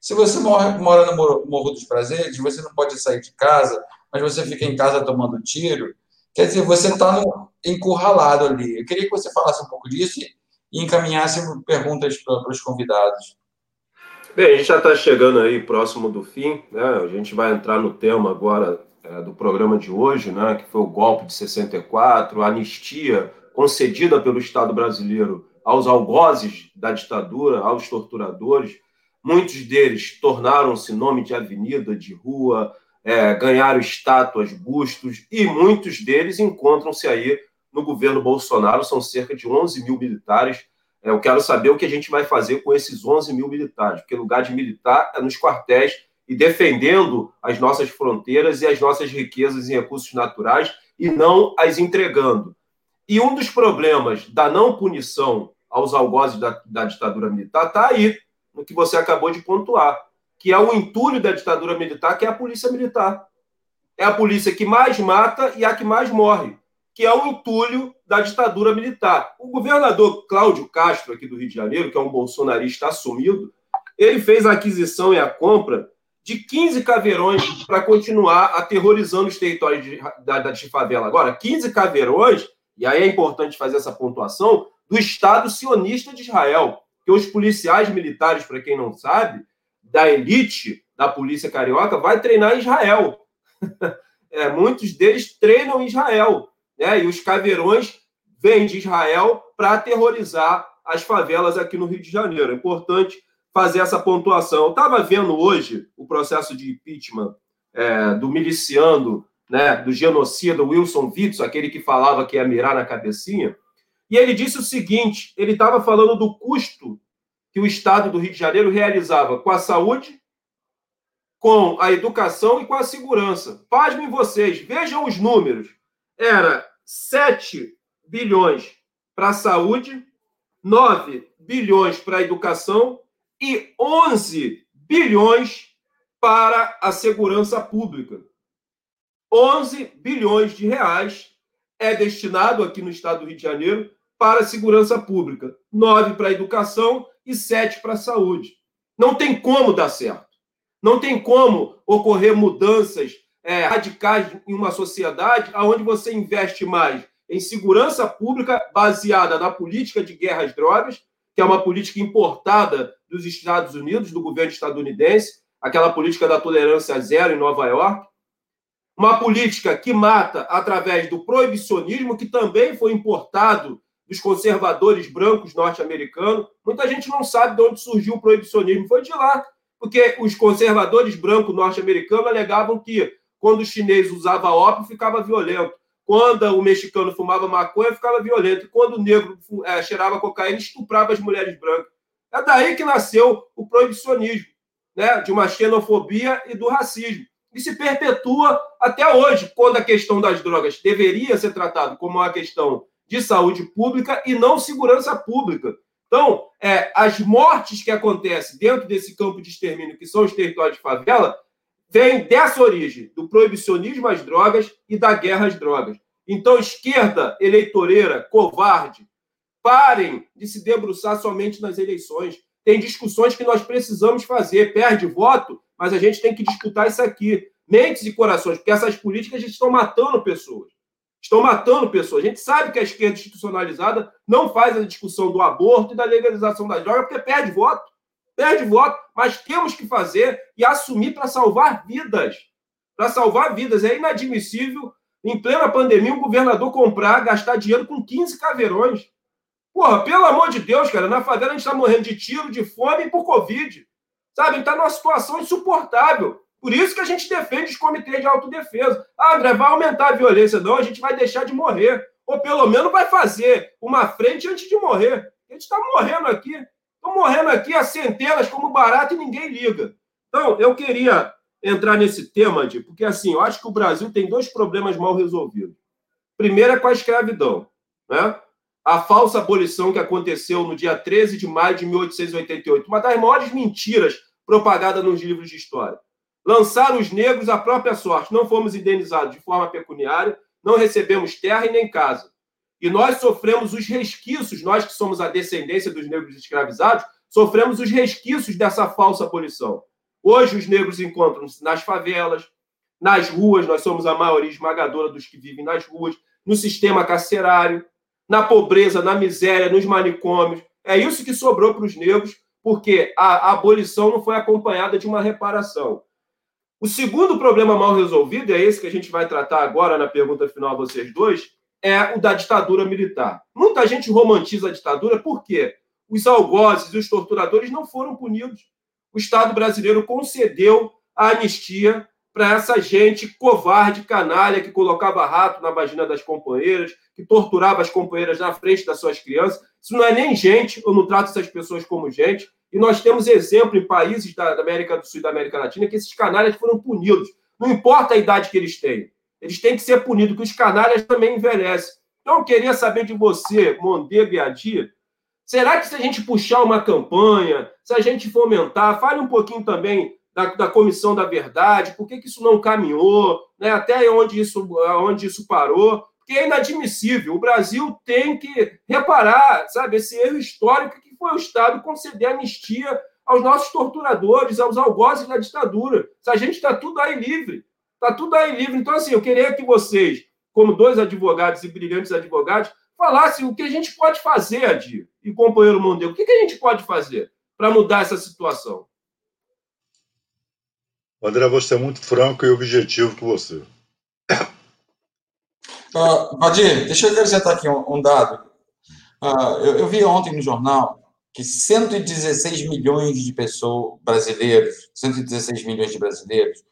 Se você mora, mora no Morro dos Prazeres, você não pode sair de casa, mas você fica em casa tomando tiro, quer dizer, você está encurralado ali. Eu queria que você falasse um pouco disso e encaminhasse perguntas para os convidados. Bem, a gente já está chegando aí próximo do fim, né? A gente vai entrar no tema agora é, do programa de hoje, né? Que foi o golpe de 64, a anistia concedida pelo Estado brasileiro aos algozes da ditadura, aos torturadores. Muitos deles tornaram-se nome de avenida, de rua, é, ganharam estátuas, bustos, e muitos deles encontram-se aí no governo Bolsonaro. São cerca de 11 mil militares. Eu quero saber o que a gente vai fazer com esses 11 mil militares, porque lugar de militar é nos quartéis e defendendo as nossas fronteiras e as nossas riquezas e recursos naturais e não as entregando. E um dos problemas da não punição aos algozes da, da ditadura militar está aí, no que você acabou de pontuar, que é o entulho da ditadura militar, que é a polícia militar. É a polícia que mais mata e a que mais morre, que é o entulho da ditadura militar. O governador Cláudio Castro, aqui do Rio de Janeiro, que é um bolsonarista assumido, ele fez a aquisição e a compra de 15 caveirões para continuar aterrorizando os territórios de, da, da de favela. Agora, 15 caveirões e aí é importante fazer essa pontuação, do Estado sionista de Israel. Que os policiais militares, para quem não sabe, da elite da polícia carioca, vai treinar em Israel. [LAUGHS] é, muitos deles treinam em Israel. Né? E os caveirões vêm de Israel para aterrorizar as favelas aqui no Rio de Janeiro. É importante fazer essa pontuação. Eu estava vendo hoje o processo de impeachment é, do miliciano né, do genocida Wilson Witzel, aquele que falava que ia mirar na cabecinha, e ele disse o seguinte: ele estava falando do custo que o Estado do Rio de Janeiro realizava com a saúde, com a educação e com a segurança. Pasmem vocês, vejam os números. Era 7 bilhões para a saúde, 9 bilhões para a educação e 11 bilhões para a segurança pública. 11 bilhões de reais é destinado aqui no estado do Rio de Janeiro para a segurança pública, 9 para a educação e 7 para a saúde. Não tem como dar certo. Não tem como ocorrer mudanças é, radicais em uma sociedade onde você investe mais em segurança pública baseada na política de guerra às drogas, que é uma política importada dos Estados Unidos, do governo estadunidense, aquela política da tolerância zero em Nova York, uma política que mata através do proibicionismo, que também foi importado dos conservadores brancos norte-americanos. Muita gente não sabe de onde surgiu o proibicionismo, foi de lá, porque os conservadores brancos norte-americanos alegavam que quando o chinês usava ópio, ficava violento. Quando o mexicano fumava maconha, ficava violento. Quando o negro é, cheirava cocaína, estuprava as mulheres brancas. É daí que nasceu o proibicionismo, né? de uma xenofobia e do racismo e se perpetua até hoje, quando a questão das drogas deveria ser tratada como uma questão de saúde pública e não segurança pública. Então, é, as mortes que acontecem dentro desse campo de extermínio, que são os territórios de favela, vêm dessa origem, do proibicionismo às drogas e da guerra às drogas. Então, esquerda eleitoreira, covarde, parem de se debruçar somente nas eleições. Tem discussões que nós precisamos fazer. Perde voto, mas a gente tem que disputar isso aqui. Mentes e corações, porque essas políticas estão matando pessoas. Estão matando pessoas. A gente sabe que a esquerda institucionalizada não faz a discussão do aborto e da legalização da droga porque perde voto. Perde voto, mas temos que fazer e assumir para salvar vidas. Para salvar vidas. É inadmissível, em plena pandemia, um governador comprar, gastar dinheiro com 15 caveirões. Porra, pelo amor de Deus, cara, na favela a gente está morrendo de tiro, de fome e por Covid. Sabe? Está numa situação insuportável. Por isso que a gente defende os comitês de autodefesa. Ah, André, vai aumentar a violência. Não, a gente vai deixar de morrer. Ou pelo menos vai fazer uma frente antes de morrer. A gente está morrendo aqui. Estão morrendo aqui a centenas como barato e ninguém liga. Então, eu queria entrar nesse tema, de, porque assim, eu acho que o Brasil tem dois problemas mal resolvidos. Primeiro é com a escravidão. Né? A falsa abolição que aconteceu no dia 13 de maio de 1888. Uma das maiores mentiras propagadas nos livros de história. Lançaram os negros à própria sorte. Não fomos indenizados de forma pecuniária, não recebemos terra e nem casa. E nós sofremos os resquícios, nós que somos a descendência dos negros escravizados, sofremos os resquícios dessa falsa abolição. Hoje os negros encontram-se nas favelas, nas ruas, nós somos a maioria esmagadora dos que vivem nas ruas, no sistema carcerário, na pobreza, na miséria, nos manicômios. É isso que sobrou para os negros, porque a, a abolição não foi acompanhada de uma reparação. O segundo problema mal resolvido, é esse que a gente vai tratar agora na pergunta final a vocês dois, é o da ditadura militar. Muita gente romantiza a ditadura porque os algozes e os torturadores não foram punidos. O Estado brasileiro concedeu a anistia para essa gente covarde, canalha, que colocava rato na vagina das companheiras, que torturava as companheiras na frente das suas crianças. Isso não é nem gente, eu não trato essas pessoas como gente. E nós temos exemplo em países da América do Sul e da América Latina que esses canalhas foram punidos. Não importa a idade que eles têm. Eles têm que ser punidos, que os canalhas também envelhecem. Então, eu queria saber de você, Mondego e Adir, será que se a gente puxar uma campanha, se a gente fomentar, fale um pouquinho também da, da Comissão da Verdade, por que, que isso não caminhou, né, até onde isso, onde isso parou, porque é inadmissível. O Brasil tem que reparar, sabe, esse erro histórico que foi o Estado conceder anistia aos nossos torturadores, aos algozes da ditadura. Se a gente está tudo aí livre. Está tudo aí livre. Então, assim, eu queria que vocês, como dois advogados e brilhantes advogados, falassem o que a gente pode fazer, Adir, e companheiro Mondego, o que, a gente pode fazer para mudar essa situação? André, você é muito franco e objetivo com você. Uh, Vadir, deixa eu acrescentar aqui um, um dado. Uh, eu, eu, vi ontem no jornal que 116 milhões de pessoas brasileiros, 116 milhões de brasileiros,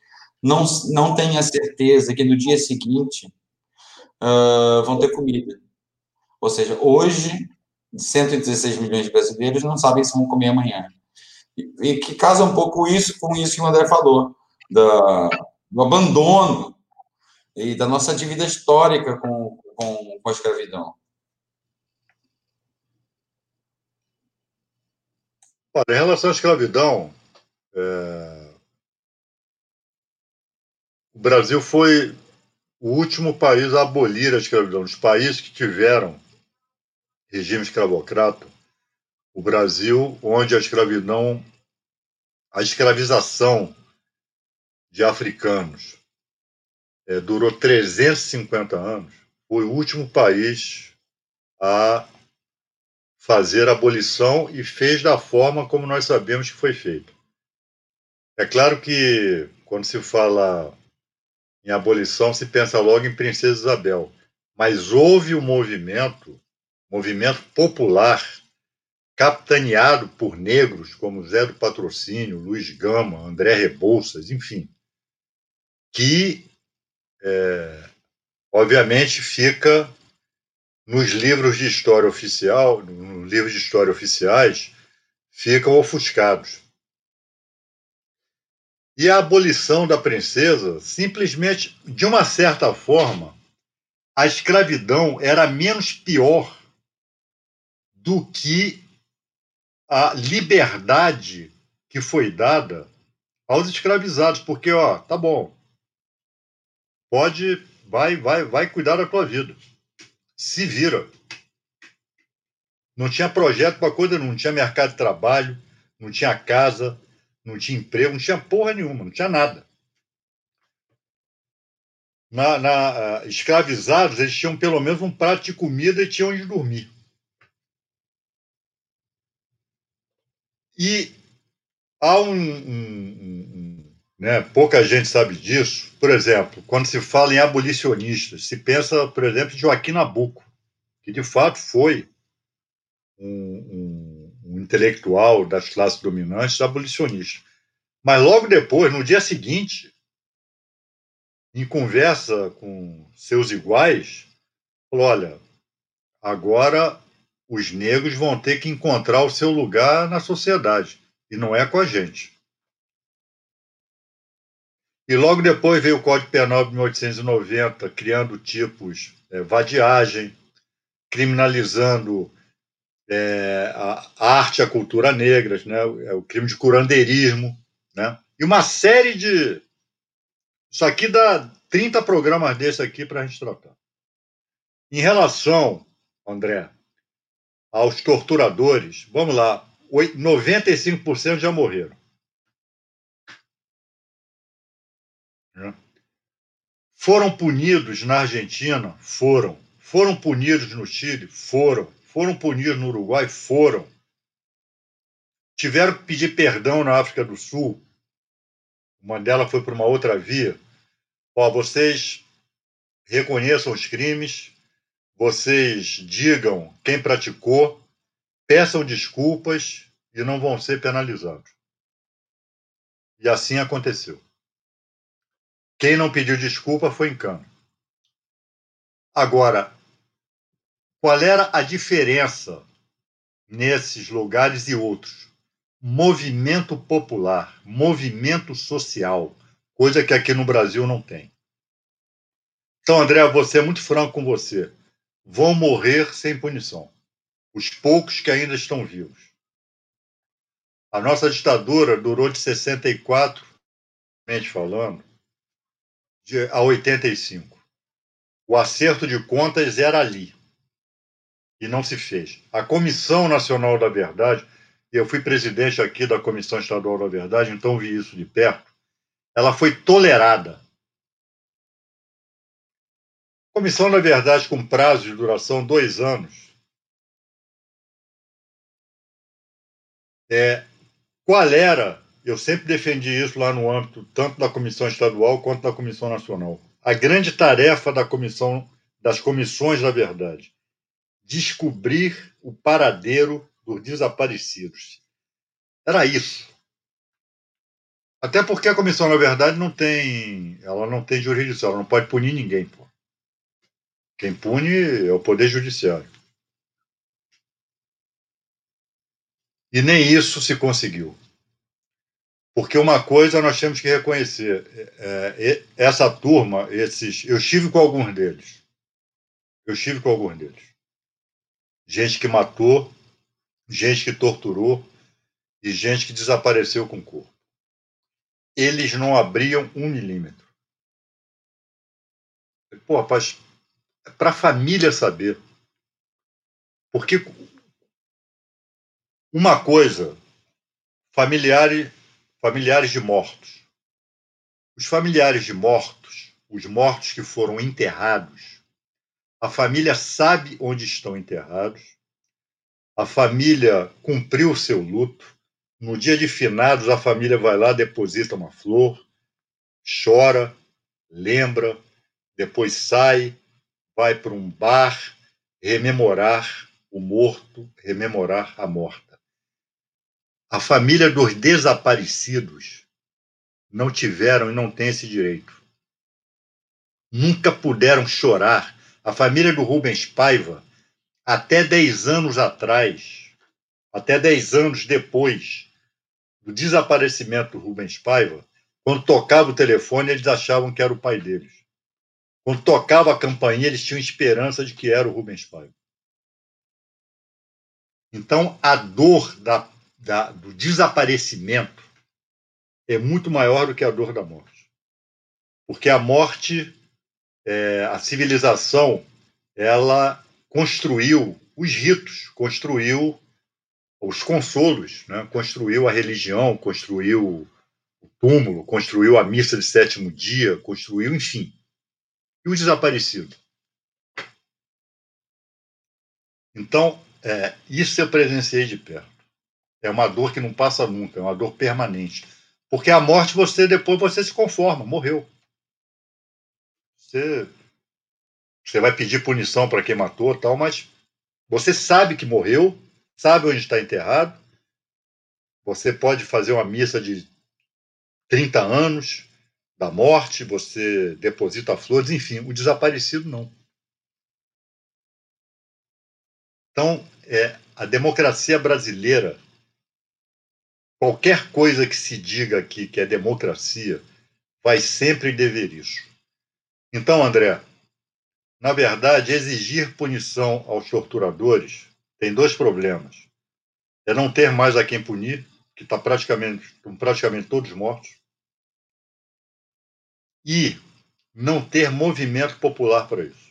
não, não têm a certeza que no dia seguinte uh, vão ter comida. Ou seja, hoje, 116 milhões de brasileiros não sabem se vão comer amanhã. E, e que casa um pouco isso com isso que o André falou, da, do abandono e da nossa dívida histórica com, com, com a escravidão. Olha, em relação à escravidão, é, o Brasil foi o último país a abolir a escravidão. Os países que tiveram regime escravocrata, o Brasil, onde a escravidão, a escravização de africanos é, durou 350 anos, foi o último país a fazer a abolição e fez da forma como nós sabemos que foi feito. É claro que quando se fala em abolição, se pensa logo em Princesa Isabel. Mas houve um movimento, movimento popular, capitaneado por negros como Zé do Patrocínio, Luiz Gama, André Rebouças, enfim, que, é, obviamente, fica nos livros de história oficial, nos livros de história oficiais, ficam ofuscados. E a abolição da princesa, simplesmente, de uma certa forma, a escravidão era menos pior do que a liberdade que foi dada aos escravizados, porque ó, tá bom. Pode, vai, vai, vai cuidar da tua vida. Se vira. Não tinha projeto para coisa, não tinha mercado de trabalho, não tinha casa, não tinha emprego, não tinha porra nenhuma, não tinha nada. Na, na, uh, escravizados, eles tinham pelo menos um prato de comida e tinham onde dormir. E há um, um, um, né, pouca gente sabe disso. Por exemplo, quando se fala em abolicionistas, se pensa, por exemplo, em Joaquim Nabuco, que de fato foi um, um intelectual das classes dominantes abolicionista. Mas logo depois, no dia seguinte, em conversa com seus iguais, falou: olha, agora os negros vão ter que encontrar o seu lugar na sociedade, e não é com a gente. E logo depois veio o Código Penal de 1890, criando tipos é, vadiagem, criminalizando é, a arte e a cultura negras, né, é o crime de curandeirismo, né, e uma série de. Isso aqui dá 30 programas desse aqui para a gente tratar. Em relação, André, aos torturadores, vamos lá, 95% já morreram. Né? Foram punidos na Argentina? Foram. Foram punidos no Chile? Foram. Foram punidos no Uruguai? Foram. Tiveram que pedir perdão na África do Sul. O Mandela foi para uma outra via. Ó, vocês reconheçam os crimes, vocês digam quem praticou, peçam desculpas e não vão ser penalizados. E assim aconteceu. Quem não pediu desculpa foi em cano. Agora, qual era a diferença nesses lugares e outros? Movimento popular, movimento social, coisa que aqui no Brasil não tem. Então, André, você é muito franco com você. Vão morrer sem punição. Os poucos que ainda estão vivos. A nossa ditadura durou de 64, falando, a 85. O acerto de contas era ali e não se fez. A Comissão Nacional da Verdade, eu fui presidente aqui da Comissão Estadual da Verdade, então vi isso de perto, ela foi tolerada. Comissão da Verdade com prazo de duração dois anos. É, qual era? Eu sempre defendi isso lá no âmbito tanto da Comissão Estadual quanto da Comissão Nacional. A grande tarefa da comissão, das comissões da verdade descobrir o paradeiro dos desaparecidos. Era isso. Até porque a comissão, na verdade, não tem, ela não tem jurisdição, ela não pode punir ninguém, pô. Quem pune é o poder judiciário. E nem isso se conseguiu. Porque uma coisa nós temos que reconhecer: é, é, essa turma, esses, eu estive com alguns deles. Eu estive com alguns deles gente que matou, gente que torturou e gente que desapareceu com o corpo. Eles não abriam um milímetro. Pô, rapaz, é para a família saber. Porque uma coisa, familiares, familiares de mortos. Os familiares de mortos, os mortos que foram enterrados, a família sabe onde estão enterrados, a família cumpriu o seu luto. No dia de finados, a família vai lá, deposita uma flor, chora, lembra, depois sai, vai para um bar rememorar o morto, rememorar a morta. A família dos desaparecidos não tiveram e não têm esse direito. Nunca puderam chorar a família do Rubens Paiva, até 10 anos atrás, até 10 anos depois do desaparecimento do Rubens Paiva, quando tocava o telefone, eles achavam que era o pai deles. Quando tocava a campainha, eles tinham esperança de que era o Rubens Paiva. Então, a dor da, da, do desaparecimento é muito maior do que a dor da morte. Porque a morte é, a civilização ela construiu os ritos, construiu os consolos, né? construiu a religião, construiu o túmulo, construiu a missa de sétimo dia, construiu, enfim. E o desaparecido? Então, é, isso eu presenciei de perto. É uma dor que não passa nunca, é uma dor permanente. Porque a morte, você depois você se conforma, morreu. Você, você vai pedir punição para quem matou, tal, mas você sabe que morreu, sabe onde está enterrado. Você pode fazer uma missa de 30 anos da morte, você deposita flores, enfim, o desaparecido não. Então, é, a democracia brasileira, qualquer coisa que se diga aqui que é democracia, vai sempre dever isso. Então, André, na verdade, exigir punição aos torturadores tem dois problemas. É não ter mais a quem punir, que está praticamente, estão praticamente todos mortos, e não ter movimento popular para isso.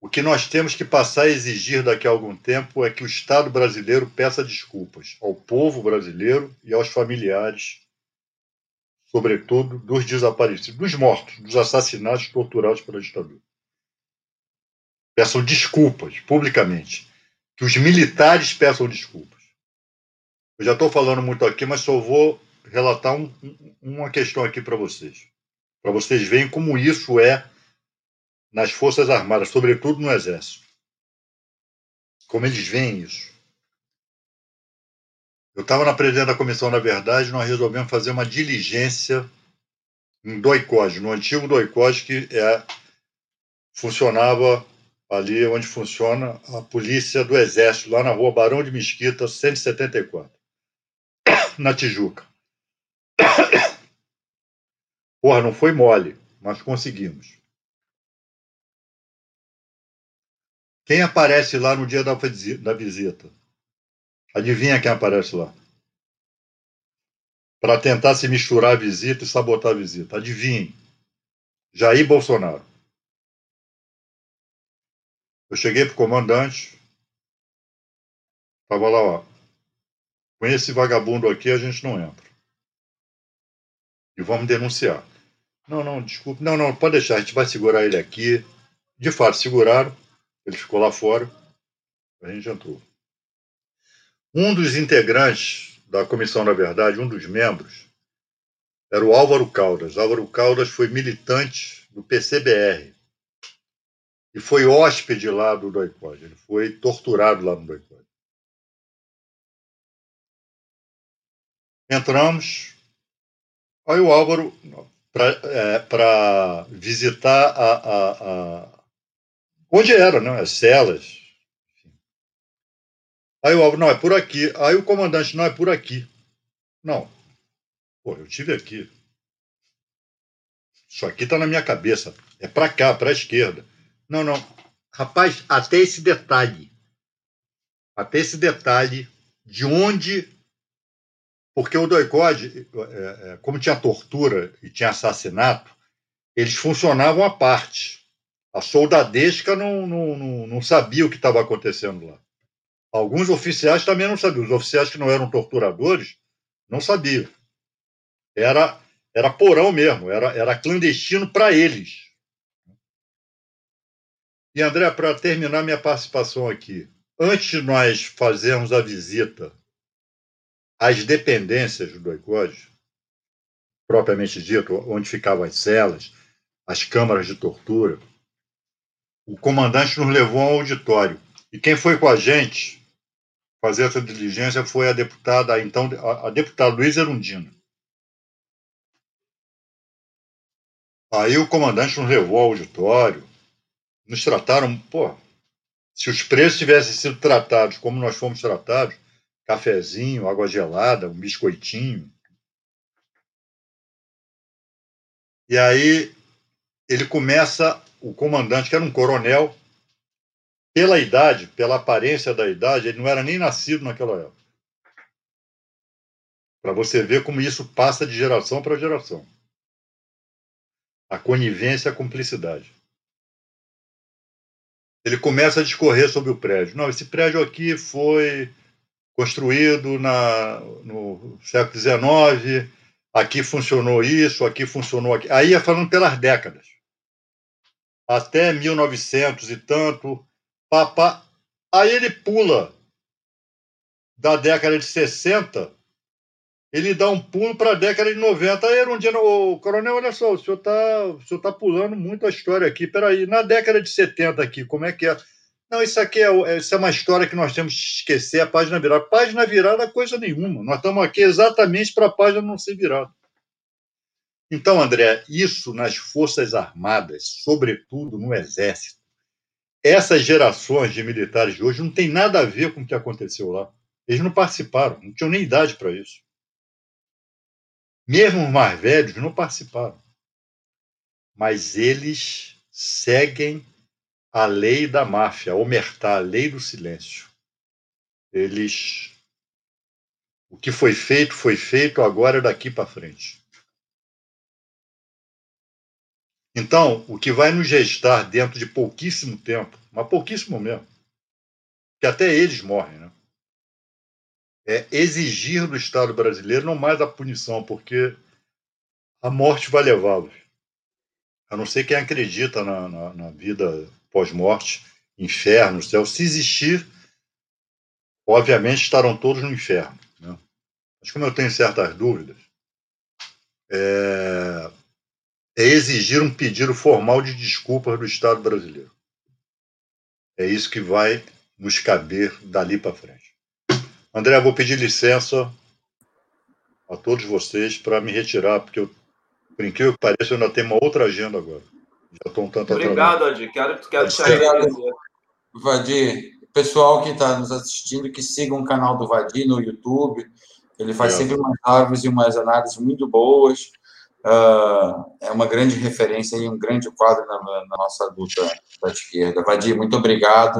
O que nós temos que passar a exigir daqui a algum tempo é que o Estado brasileiro peça desculpas ao povo brasileiro e aos familiares, sobretudo dos desaparecidos, dos mortos, dos assassinados, torturados pela ditadura. Peçam desculpas publicamente. Que os militares peçam desculpas. Eu já estou falando muito aqui, mas só vou relatar um, uma questão aqui para vocês. Para vocês verem como isso é nas Forças Armadas, sobretudo no Exército. Como eles veem isso. Eu estava na presidência da comissão, na verdade, nós resolvemos fazer uma diligência em Doicode, no antigo Doicode, que é, funcionava ali onde funciona a polícia do Exército, lá na rua Barão de Mesquita, 174, [COUGHS] na Tijuca. [COUGHS] Porra, não foi mole, mas conseguimos. Quem aparece lá no dia da visita? Adivinha quem aparece lá? Para tentar se misturar a visita e sabotar a visita. Adivinhe. Jair Bolsonaro. Eu cheguei para o comandante, estava lá, ó. Com esse vagabundo aqui a gente não entra. E vamos denunciar. Não, não, desculpe. Não, não, pode deixar, a gente vai segurar ele aqui. De fato, seguraram. Ele ficou lá fora, a gente entrou. Um dos integrantes da comissão, na verdade, um dos membros, era o Álvaro Caldas. Álvaro Caldas foi militante do PCBR e foi hóspede lá do Doicode. Ele foi torturado lá no Doicode. Entramos. Aí o Álvaro, para é, visitar a, a, a Onde era, né? As celas. Aí o Álvaro, não, é por aqui. Aí o comandante, não, é por aqui. Não. Pô, eu tive aqui. Isso aqui está na minha cabeça. É para cá, para a esquerda. Não, não. Rapaz, até esse detalhe. Até esse detalhe de onde. Porque o doicode, é, é, como tinha tortura e tinha assassinato, eles funcionavam à parte. A soldadesca não, não, não, não sabia o que estava acontecendo lá. Alguns oficiais também não sabiam. Os oficiais que não eram torturadores não sabiam. Era, era porão mesmo, era, era clandestino para eles. E, André, para terminar minha participação aqui, antes de nós fazermos a visita às dependências do ICOD, propriamente dito, onde ficavam as celas, as câmaras de tortura, o comandante nos levou ao auditório. E quem foi com a gente fazer essa diligência foi a deputada, então, a, a deputada Luísa Erundina. Aí o comandante nos levou ao auditório, nos trataram, pô, se os presos tivessem sido tratados como nós fomos tratados, cafezinho, água gelada, um biscoitinho. E aí ele começa o comandante, que era um coronel, pela idade, pela aparência da idade, ele não era nem nascido naquela época. Para você ver como isso passa de geração para geração. A conivência a cumplicidade. Ele começa a discorrer sobre o prédio. Não, esse prédio aqui foi construído na, no século XIX, aqui funcionou isso, aqui funcionou aqui. Aí ia falando pelas décadas até 1900 e tanto, papá. Aí ele pula da década de 60, ele dá um pulo para a década de 90. Aí era um dia, ô, coronel, olha só, o senhor está tá pulando muito a história aqui. Peraí, na década de 70 aqui, como é que é? Não, isso aqui é, isso é uma história que nós temos que esquecer, a página virada. Página virada é coisa nenhuma. Nós estamos aqui exatamente para a página não ser virada. Então, André, isso nas Forças Armadas, sobretudo no Exército, essas gerações de militares de hoje não tem nada a ver com o que aconteceu lá. Eles não participaram, não tinham nem idade para isso. Mesmo os mais velhos não participaram. Mas eles seguem a lei da máfia, a omertá, a lei do silêncio. Eles. O que foi feito, foi feito, agora é daqui para frente. Então, o que vai nos gestar dentro de pouquíssimo tempo, mas pouquíssimo mesmo, que até eles morrem, né? é exigir do Estado brasileiro não mais a punição, porque a morte vai levá-los. A não ser quem acredita na, na, na vida pós-morte, inferno, céu. Se existir, obviamente estarão todos no inferno. Né? Mas como eu tenho certas dúvidas, é, é exigir um pedido formal de desculpas do Estado brasileiro. É isso que vai nos caber dali para frente. André, vou pedir licença a todos vocês para me retirar, porque eu, por incrível que pareça, eu ainda tenho uma outra agenda agora. Já estou um tanto Obrigado, Adi. Quero, quero te agradecer. Vadir, pessoal que está nos assistindo, que sigam o canal do Vadir no YouTube. Ele faz é. sempre umas lives e umas análises muito boas. Uh, é uma grande referência e um grande quadro na, na nossa luta da esquerda. Vadir, muito obrigado.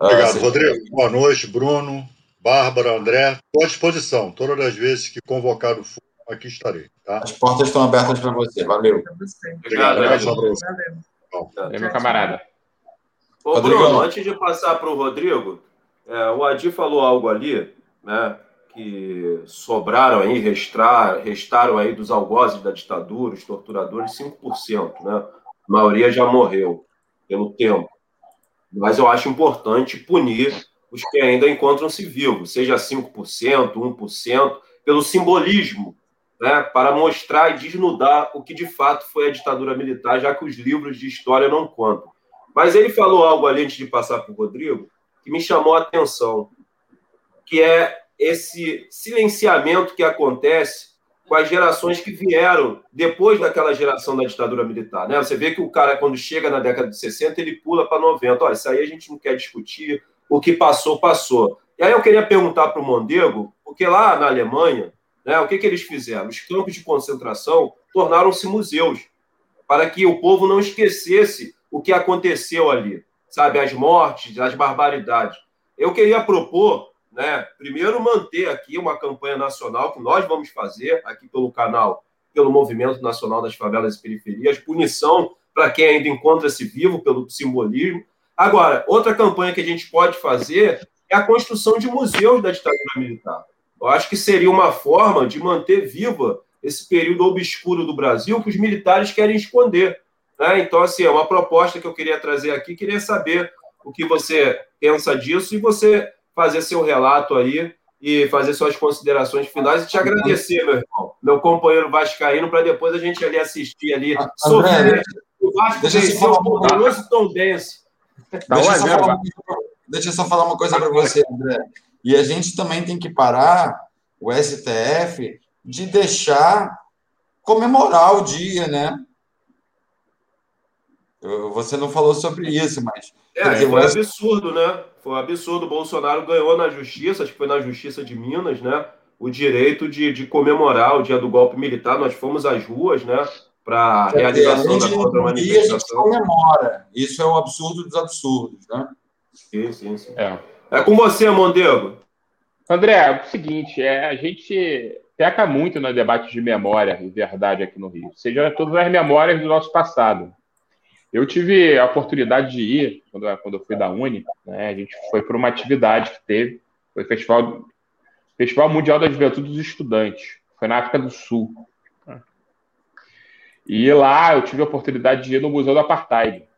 Uh, obrigado, Rodrigo. Boa noite, Bruno, Bárbara, André. Estou à disposição. Todas as vezes que convocado for, aqui estarei. Tá? As portas estão abertas para você. Valeu. Obrigado, Valeu. Valeu, meu camarada. Ô, Bruno, antes de passar para o Rodrigo, é, o Adi falou algo ali, né? Que sobraram aí, restar, restaram aí dos algozes da ditadura, os torturadores, 5%, né? A maioria já morreu pelo tempo. Mas eu acho importante punir os que ainda encontram-se vivos, seja 5%, 1%, pelo simbolismo, né? para mostrar e desnudar o que de fato foi a ditadura militar, já que os livros de história não contam. Mas ele falou algo ali antes de passar para o Rodrigo que me chamou a atenção, que é esse silenciamento que acontece com as gerações que vieram depois daquela geração da ditadura militar. Né? Você vê que o cara, quando chega na década de 60, ele pula para 90. Olha, isso aí a gente não quer discutir, o que passou, passou. E aí eu queria perguntar para o Mondego, porque lá na Alemanha, né, o que, que eles fizeram? Os campos de concentração tornaram-se museus, para que o povo não esquecesse o que aconteceu ali, sabe? As mortes, as barbaridades. Eu queria propor né? Primeiro, manter aqui uma campanha nacional que nós vamos fazer aqui pelo canal, pelo Movimento Nacional das Favelas e Periferias, punição para quem ainda encontra-se vivo pelo simbolismo. Agora, outra campanha que a gente pode fazer é a construção de museus da ditadura militar. Eu acho que seria uma forma de manter viva esse período obscuro do Brasil que os militares querem esconder. Né? Então, assim, é uma proposta que eu queria trazer aqui, queria saber o que você pensa disso e você fazer seu relato aí e fazer suas considerações finais e te agradecer, meu irmão, meu companheiro vascaíno, para depois a gente ali assistir ali. Ah, André, o Vasco deixa venceu o poderoso Tom Dance. Tá deixa, eu só falar, deixa eu só falar uma coisa para você, André. E a gente também tem que parar, o STF, de deixar comemorar o dia, né? Você não falou sobre isso, mas. É, dizer, foi mas... absurdo, né? Foi um absurdo. O Bolsonaro ganhou na justiça, acho que foi na justiça de Minas, né? O direito de, de comemorar o dia do golpe militar. Nós fomos às ruas, né? Para a realização da contra-manifestação. A gente comemora. Isso é o absurdo dos absurdos, né? Sim, sim, sim. É, é com você, Mondego. André, é o seguinte, é, a gente peca muito no debate de memória e verdade aqui no Rio. Seja todas as memórias do nosso passado. Eu tive a oportunidade de ir, quando, quando eu fui da Uni, né, a gente foi para uma atividade que teve, foi o Festival, Festival Mundial da Juventude dos Estudantes, foi na África do Sul. E lá eu tive a oportunidade de ir no Museu do Apartheid.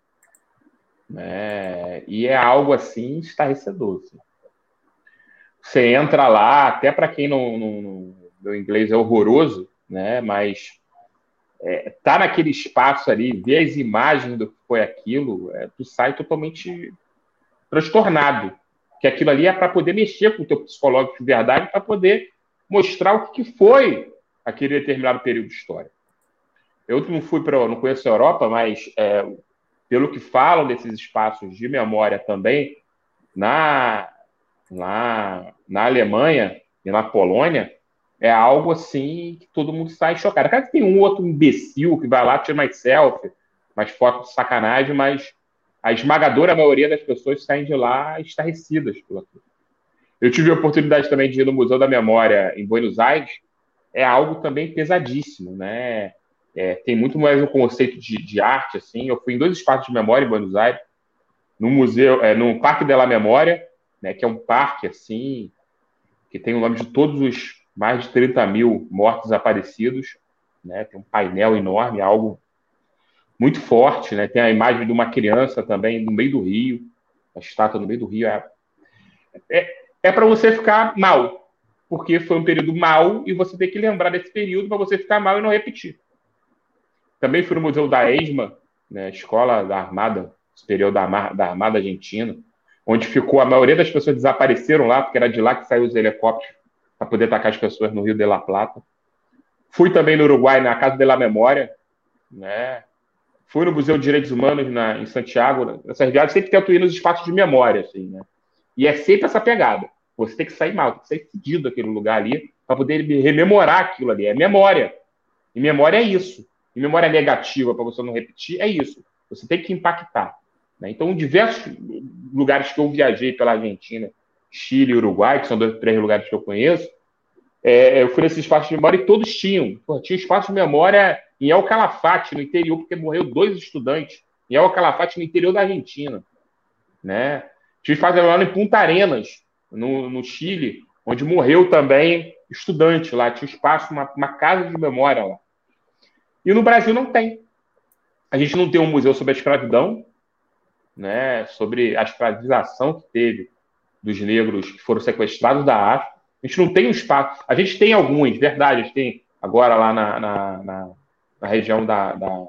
Né, e é algo assim estarrecedor. Assim. Você entra lá, até para quem não, não, não, meu inglês é horroroso, né? Mas é, tá naquele espaço ali, ver as imagens do que foi aquilo, é, tu sai totalmente transtornado. Que aquilo ali é para poder mexer com o teu psicológico de verdade, para poder mostrar o que foi aquele determinado período de história. Eu não fui para, não conheço a Europa, mas é, pelo que falam desses espaços de memória também, na, na, na Alemanha e na Polônia, é algo assim que todo mundo sai chocado. Claro que tem um outro imbecil que vai lá, tira mais selfie, mais foto de sacanagem, mas a esmagadora maioria das pessoas saem de lá estarrecidas por. Eu tive a oportunidade também de ir no Museu da Memória em Buenos Aires, é algo também pesadíssimo, né? É, tem muito mais um conceito de, de, arte, assim. Eu fui em dois espaços de memória em Buenos Aires, no museu, é, no Parque da Memória, né, que é um parque, assim, que tem o nome de todos os mais de 30 mil mortos desaparecidos, né? Tem um painel enorme, algo muito forte, né? Tem a imagem de uma criança também no meio do rio, a estátua no meio do rio. É, é, é para você ficar mal, porque foi um período mal e você tem que lembrar desse período para você ficar mal e não repetir. Também fui no Museu da ESMA, né, Escola da Armada Superior da, da Armada Argentina, onde ficou a maioria das pessoas desapareceram lá, porque era de lá que saiu os helicópteros para poder atacar as pessoas no Rio de la Plata. Fui também no Uruguai, na Casa de la Memória, né? Fui no Museu de Direitos Humanos na, em Santiago. Nessas viagens sempre tento ir nos espaços de memória, assim, né? E é sempre essa pegada. Você tem que sair mal, tem que sair fedido daquele lugar ali para poder rememorar aquilo ali. É memória. E memória é isso. E memória negativa, para você não repetir, é isso. Você tem que impactar. Né? Então, diversos lugares que eu viajei pela Argentina, Chile e Uruguai, que são dois, três lugares que eu conheço, é, eu fui nesses espaços de memória e todos tinham. Pô, tinha espaço de memória em El Calafate, no interior, porque morreu dois estudantes. Em El Calafate, no interior da Argentina. Né? Tinha espaço de memória em Punta Arenas, no, no Chile, onde morreu também estudante lá. Tinha espaço, uma, uma casa de memória lá. E no Brasil não tem. A gente não tem um museu sobre a escravidão, né, sobre a escravização que teve dos negros que foram sequestrados da África. A gente não tem um espaço. A gente tem alguns, verdade. A gente tem agora lá na, na, na, na região da, da,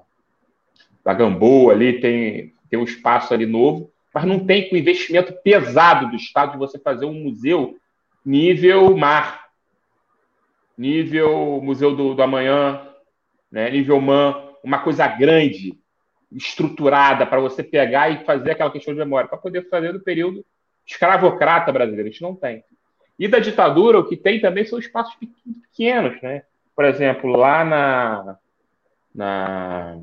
da Gamboa, ali tem, tem um espaço ali novo, mas não tem com investimento pesado do Estado de você fazer um museu nível mar, nível Museu do, do Amanhã, né, nível MAN, uma coisa grande, estruturada para você pegar e fazer aquela questão de memória, para poder fazer do período escravocrata brasileiro, a gente não tem. E da ditadura, o que tem também são espaços pequenos, né? Por exemplo, lá na, na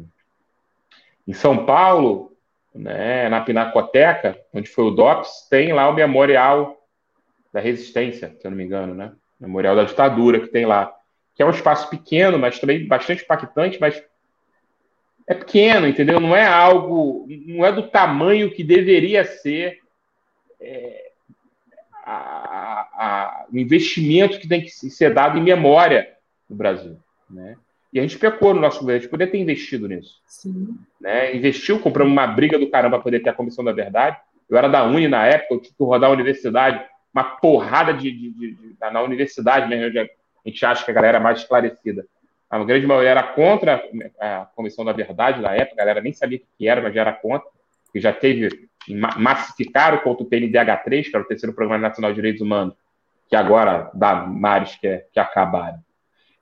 em São Paulo, né, na Pinacoteca, onde foi o DOPS, tem lá o Memorial da Resistência, se eu não me engano, né? Memorial da Ditadura que tem lá, que é um espaço pequeno, mas também bastante impactante, mas é pequeno, entendeu? Não é algo, não é do tamanho que deveria ser é, a, a, o investimento que tem que ser dado em memória no Brasil. Né? E a gente pecou no nosso governo, a gente poderia ter investido nisso. Sim. Né? Investiu, compramos uma briga do caramba para poder ter a Comissão da Verdade. Eu era da Uni na época, eu tive que rodar a universidade, uma porrada de, de, de, de na universidade mesmo, a gente acha que a galera é mais esclarecida. A grande maioria era contra a Comissão da Verdade na época, a galera nem sabia o que era, mas já era contra, que já teve massificaram contra o PNDH3, que era o terceiro Programa Nacional de Direitos Humanos, que agora dá mares que, é, que acabaram,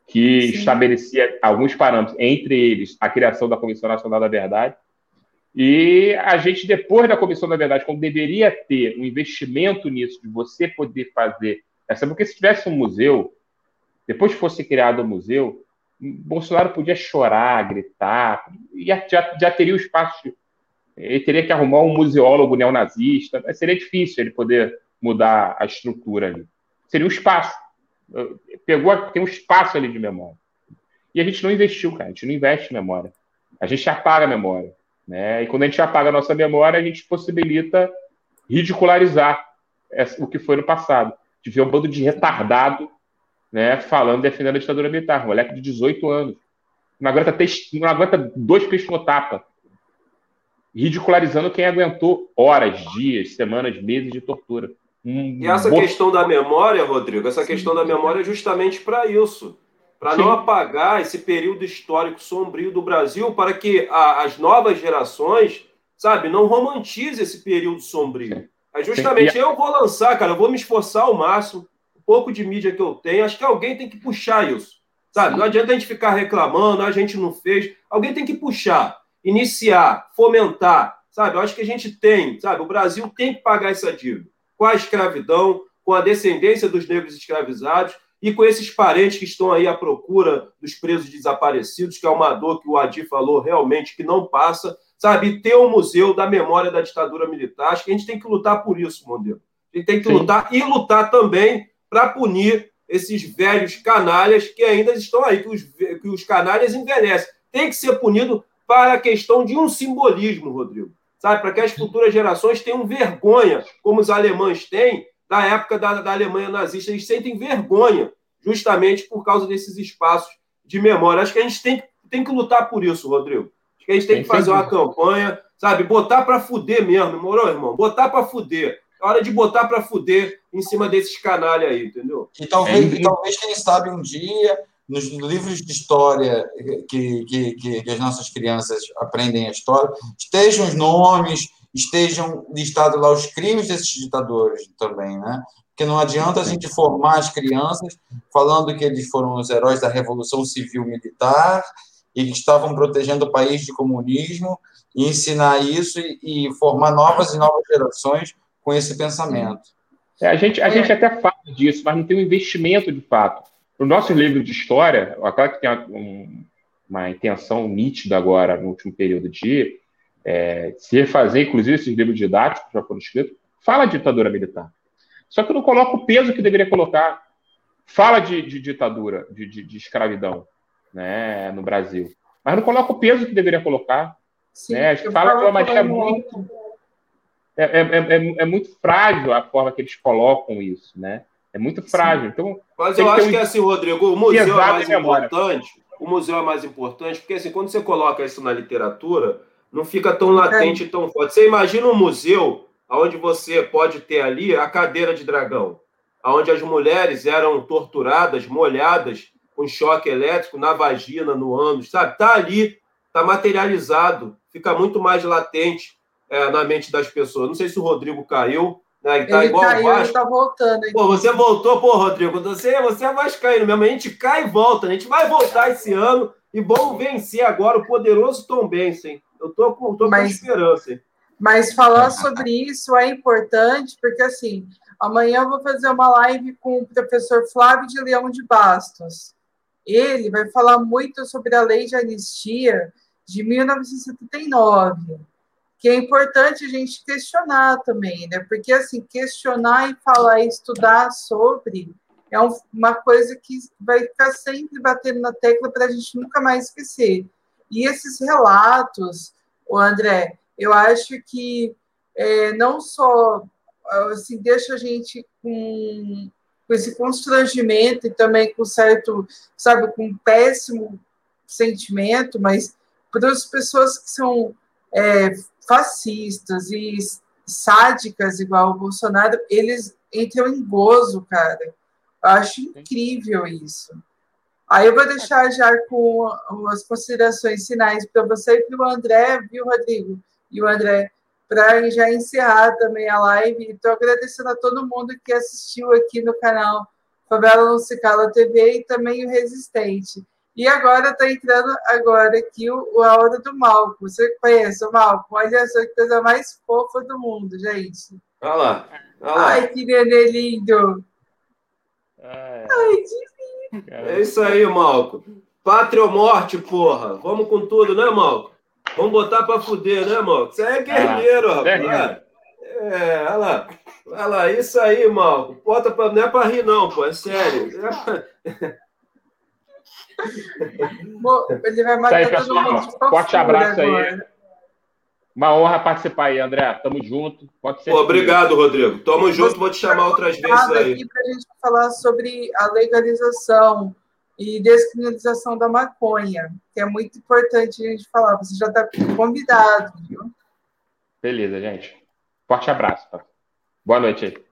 que Sim. estabelecia alguns parâmetros, entre eles a criação da Comissão Nacional da Verdade. E a gente, depois da Comissão da Verdade, quando deveria ter um investimento nisso, de você poder fazer. Essa, porque se tivesse um museu, depois que fosse criado o um museu, Bolsonaro podia chorar, gritar, e já, já teria o espaço ele teria que arrumar um museólogo neonazista, seria difícil ele poder mudar a estrutura ali. Seria um espaço. Pegou, tem um espaço ali de memória. E a gente não investiu, cara, a gente não investe em memória. A gente apaga a memória. Né? E quando a gente apaga a nossa memória, a gente possibilita ridicularizar o que foi no passado. De ver um bando de retardado né, falando, defendendo a ditadura militar. Um moleque de 18 anos. Não aguenta, não aguenta dois peixes no tapa ridicularizando quem aguentou horas, dias, semanas, meses de tortura. Um e essa bot... questão da memória, Rodrigo, essa questão da memória é justamente para isso para não apagar esse período histórico sombrio do Brasil, para que a, as novas gerações, sabe, não romantizem esse período sombrio. Aí justamente eu vou lançar, cara, eu vou me esforçar ao máximo, um pouco de mídia que eu tenho, acho que alguém tem que puxar isso, sabe? Não adianta a gente ficar reclamando, a gente não fez, alguém tem que puxar, iniciar, fomentar, sabe? Eu acho que a gente tem, sabe? O Brasil tem que pagar essa dívida com a escravidão, com a descendência dos negros escravizados, e com esses parentes que estão aí à procura dos presos desaparecidos, que é uma dor que o Adi falou realmente que não passa, sabe? Ter um museu da memória da ditadura militar, acho que a gente tem que lutar por isso, Mondelo. A gente tem que Sim. lutar e lutar também para punir esses velhos canalhas que ainda estão aí, que os, que os canalhas envelhecem. Tem que ser punido para a questão de um simbolismo, Rodrigo. Sabe? Para que as futuras gerações tenham vergonha, como os alemães têm, da época da, da Alemanha nazista. Eles sentem vergonha justamente por causa desses espaços de memória. Acho que a gente tem, tem que lutar por isso, Rodrigo. Acho que a gente tem que fazer uma campanha, sabe? Botar para fuder mesmo, morou, irmão? Botar para fuder. É hora de botar para fuder em cima desses canalha aí, entendeu? E talvez, e talvez, quem sabe, um dia, nos livros de história que, que, que, que as nossas crianças aprendem a história, estejam os nomes estejam listados lá os crimes desses ditadores também, né? Porque não adianta a gente formar as crianças falando que eles foram os heróis da Revolução Civil Militar e que estavam protegendo o país de comunismo e ensinar isso e, e formar novas e novas gerações com esse pensamento. É, a gente, a é. gente até fala disso, mas não tem um investimento de fato. O nosso livro de história, claro que tem uma, um, uma intenção nítida agora, no último período de é, se refazer, inclusive, esses livros didáticos que já foram escritos, fala de ditadura militar. Só que não coloca o peso que deveria colocar. Fala de, de ditadura, de, de, de, escravidão né, no Brasil. Mas não coloca o peso que deveria colocar. Sim, né? Fala de uma maneira muito. É, é, é, é, muito frágil a forma que eles colocam isso, né? É muito frágil. Então, Mas eu acho um... que é assim, Rodrigo, o museu é mais importante. O museu é mais importante, porque assim, quando você coloca isso na literatura, não fica tão latente, tão forte. Você imagina um museu onde você pode ter ali a cadeira de dragão, onde as mulheres eram torturadas, molhadas com choque elétrico na vagina, no ânus, sabe? Tá ali, tá materializado, fica muito mais latente é, na mente das pessoas. Não sei se o Rodrigo caiu, né? Tá ele igual caiu, Vasco. Ele tá voltando. Pô, você voltou, pô, Rodrigo. Você, você é vascaíno mesmo. A gente cai e volta. A gente vai voltar esse ano e vamos vencer agora o poderoso Tom Benson. Eu tô com, tô mas, com esperança. Mas falar sobre isso é importante, porque assim, amanhã eu vou fazer uma live com o professor Flávio de Leão de Bastos. Ele vai falar muito sobre a lei de anistia de 1979, que é importante a gente questionar também, né? Porque assim, questionar e falar e estudar sobre é uma coisa que vai ficar sempre batendo na tecla para a gente nunca mais esquecer. E esses relatos, o André, eu acho que é, não só assim, deixa a gente com, com esse constrangimento e também com certo, sabe, com um péssimo sentimento, mas para as pessoas que são é, fascistas e sádicas igual o Bolsonaro, eles entram em gozo, cara. Eu acho incrível isso. Aí eu vou deixar já com as considerações finais para você e para o André, viu, Rodrigo? E o André, para já encerrar também a live. Estou agradecendo a todo mundo que assistiu aqui no canal Favela Não Se Cala TV e também o Resistente. E agora está entrando agora aqui o, o A Hora do Malco. Você conhece o Malco? Olha só que coisa mais fofa do mundo, gente. Olha lá. Olha lá. Ai, que nenê lindo. É. Ai, divino. É isso aí, Malco. Pátria ou morte, porra. Vamos com tudo, né, Malco? Vamos botar pra fuder, né, Malco? Você é guerreiro, ah, rapaz. É, olha lá. Olha lá, isso aí, Malco. Bota pra... Não é pra rir, não, pô. É sério. [LAUGHS] Ele vai matar aí, todo mundo Forte abraço agora. aí. Uma honra participar aí, André. Tamo junto. Pode ser. Pô, obrigado, Rodrigo. Tamo junto, vou te chamar outras vezes aí. aqui para a gente falar sobre a legalização e descriminalização da maconha, que é muito importante a gente falar. Você já está convidado, viu? Beleza, gente. Forte abraço. Tá? Boa noite aí.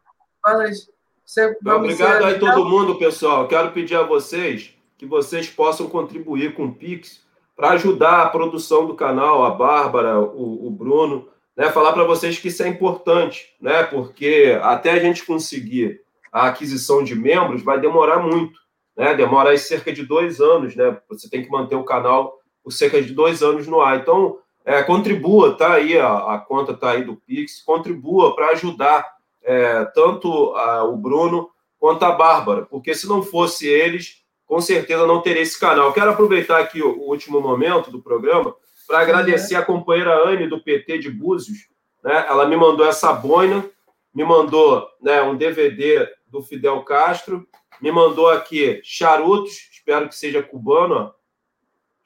Boa noite. Você, Obrigado aí todo mundo, pessoal. Quero pedir a vocês que vocês possam contribuir com o Pix para ajudar a produção do canal, a Bárbara, o, o Bruno, né? Falar para vocês que isso é importante, né? Porque até a gente conseguir a aquisição de membros vai demorar muito, né? Demora aí cerca de dois anos, né? Você tem que manter o canal por cerca de dois anos no ar. Então, é, contribua, tá aí, a, a conta tá aí do Pix, contribua para ajudar é, tanto a, o Bruno quanto a Bárbara, porque se não fosse eles, com certeza não teria esse canal. Quero aproveitar aqui o, último momento do programa para agradecer a companheira Anne do PT de Búzios, né? Ela me mandou essa boina, me mandou né, um DVD do Fidel Castro, me mandou aqui charutos, espero que seja cubano, ó,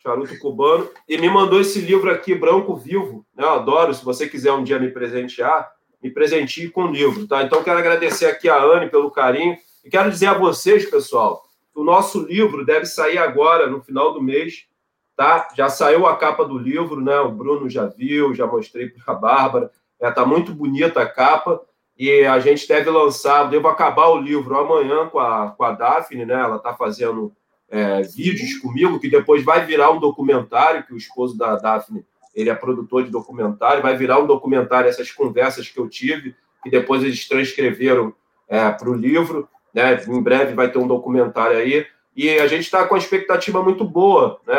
charuto cubano, e me mandou esse livro aqui, Branco Vivo, né? Eu adoro, se você quiser um dia me presentear, me presenteie com o livro, tá? Então, quero agradecer aqui a Anne pelo carinho, e quero dizer a vocês, pessoal, o nosso livro deve sair agora, no final do mês, tá? Já saiu a capa do livro, né? O Bruno já viu, já mostrei para a [LAUGHS] Bárbara, é, tá muito bonita a capa, e a gente deve lançar, devo acabar o livro amanhã com a, com a Daphne, né? Ela está fazendo é, vídeos comigo, que depois vai virar um documentário, que o esposo da Daphne, ele é produtor de documentário, vai virar um documentário essas conversas que eu tive, que depois eles transcreveram é, para o livro, né? Em breve vai ter um documentário aí, e a gente está com a expectativa muito boa, né?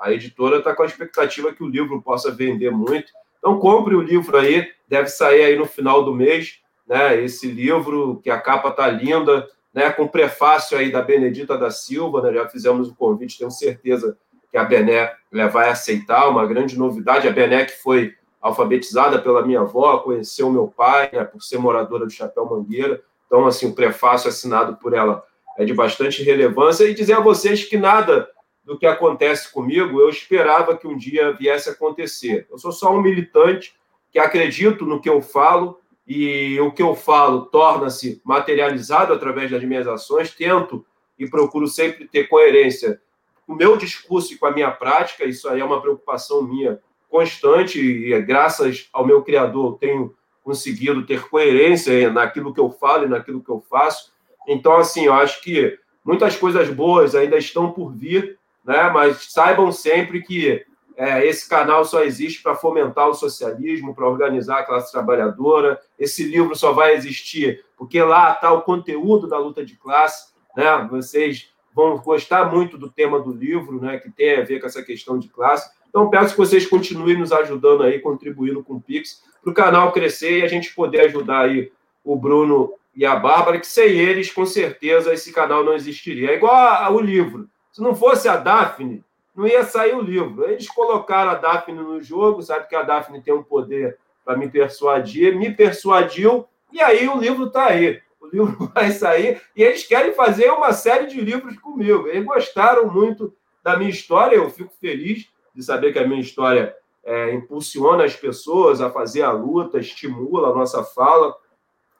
A, editora está com a expectativa que o livro possa vender muito. Então compre o livro aí, deve sair aí no final do mês, né? Esse livro que a capa tá linda, né, com prefácio aí da Benedita da Silva, né, já fizemos o convite, tenho certeza que a Bené vai aceitar, uma grande novidade. A Bené que foi alfabetizada pela minha avó, conheceu meu pai, né, por ser moradora do Chapéu Mangueira, então, assim, o prefácio assinado por ela é de bastante relevância, e dizer a vocês que nada do que acontece comigo eu esperava que um dia viesse a acontecer. Eu sou só um militante que acredito no que eu falo, e o que eu falo torna-se materializado através das minhas ações, tento e procuro sempre ter coerência com o meu discurso e com a minha prática, isso aí é uma preocupação minha constante, e graças ao meu Criador tenho conseguido ter coerência naquilo que eu falo e naquilo que eu faço. Então, assim, eu acho que muitas coisas boas ainda estão por vir, né? mas saibam sempre que é, esse canal só existe para fomentar o socialismo, para organizar a classe trabalhadora. Esse livro só vai existir porque lá está o conteúdo da luta de classe. Né? Vocês vão gostar muito do tema do livro, né, que tem a ver com essa questão de classe. Então, peço que vocês continuem nos ajudando aí, contribuindo com o Pix, para o canal crescer e a gente poder ajudar aí o Bruno e a Bárbara, que sem eles, com certeza, esse canal não existiria. É igual ao livro. Se não fosse a Daphne, não ia sair o livro. Eles colocaram a Daphne no jogo, sabe que a Daphne tem um poder para me persuadir, me persuadiu, e aí o livro está aí. O livro [LAUGHS] vai sair, e eles querem fazer uma série de livros comigo. Eles gostaram muito da minha história, eu fico feliz de saber que a minha história é, impulsiona as pessoas a fazer a luta, estimula a nossa fala,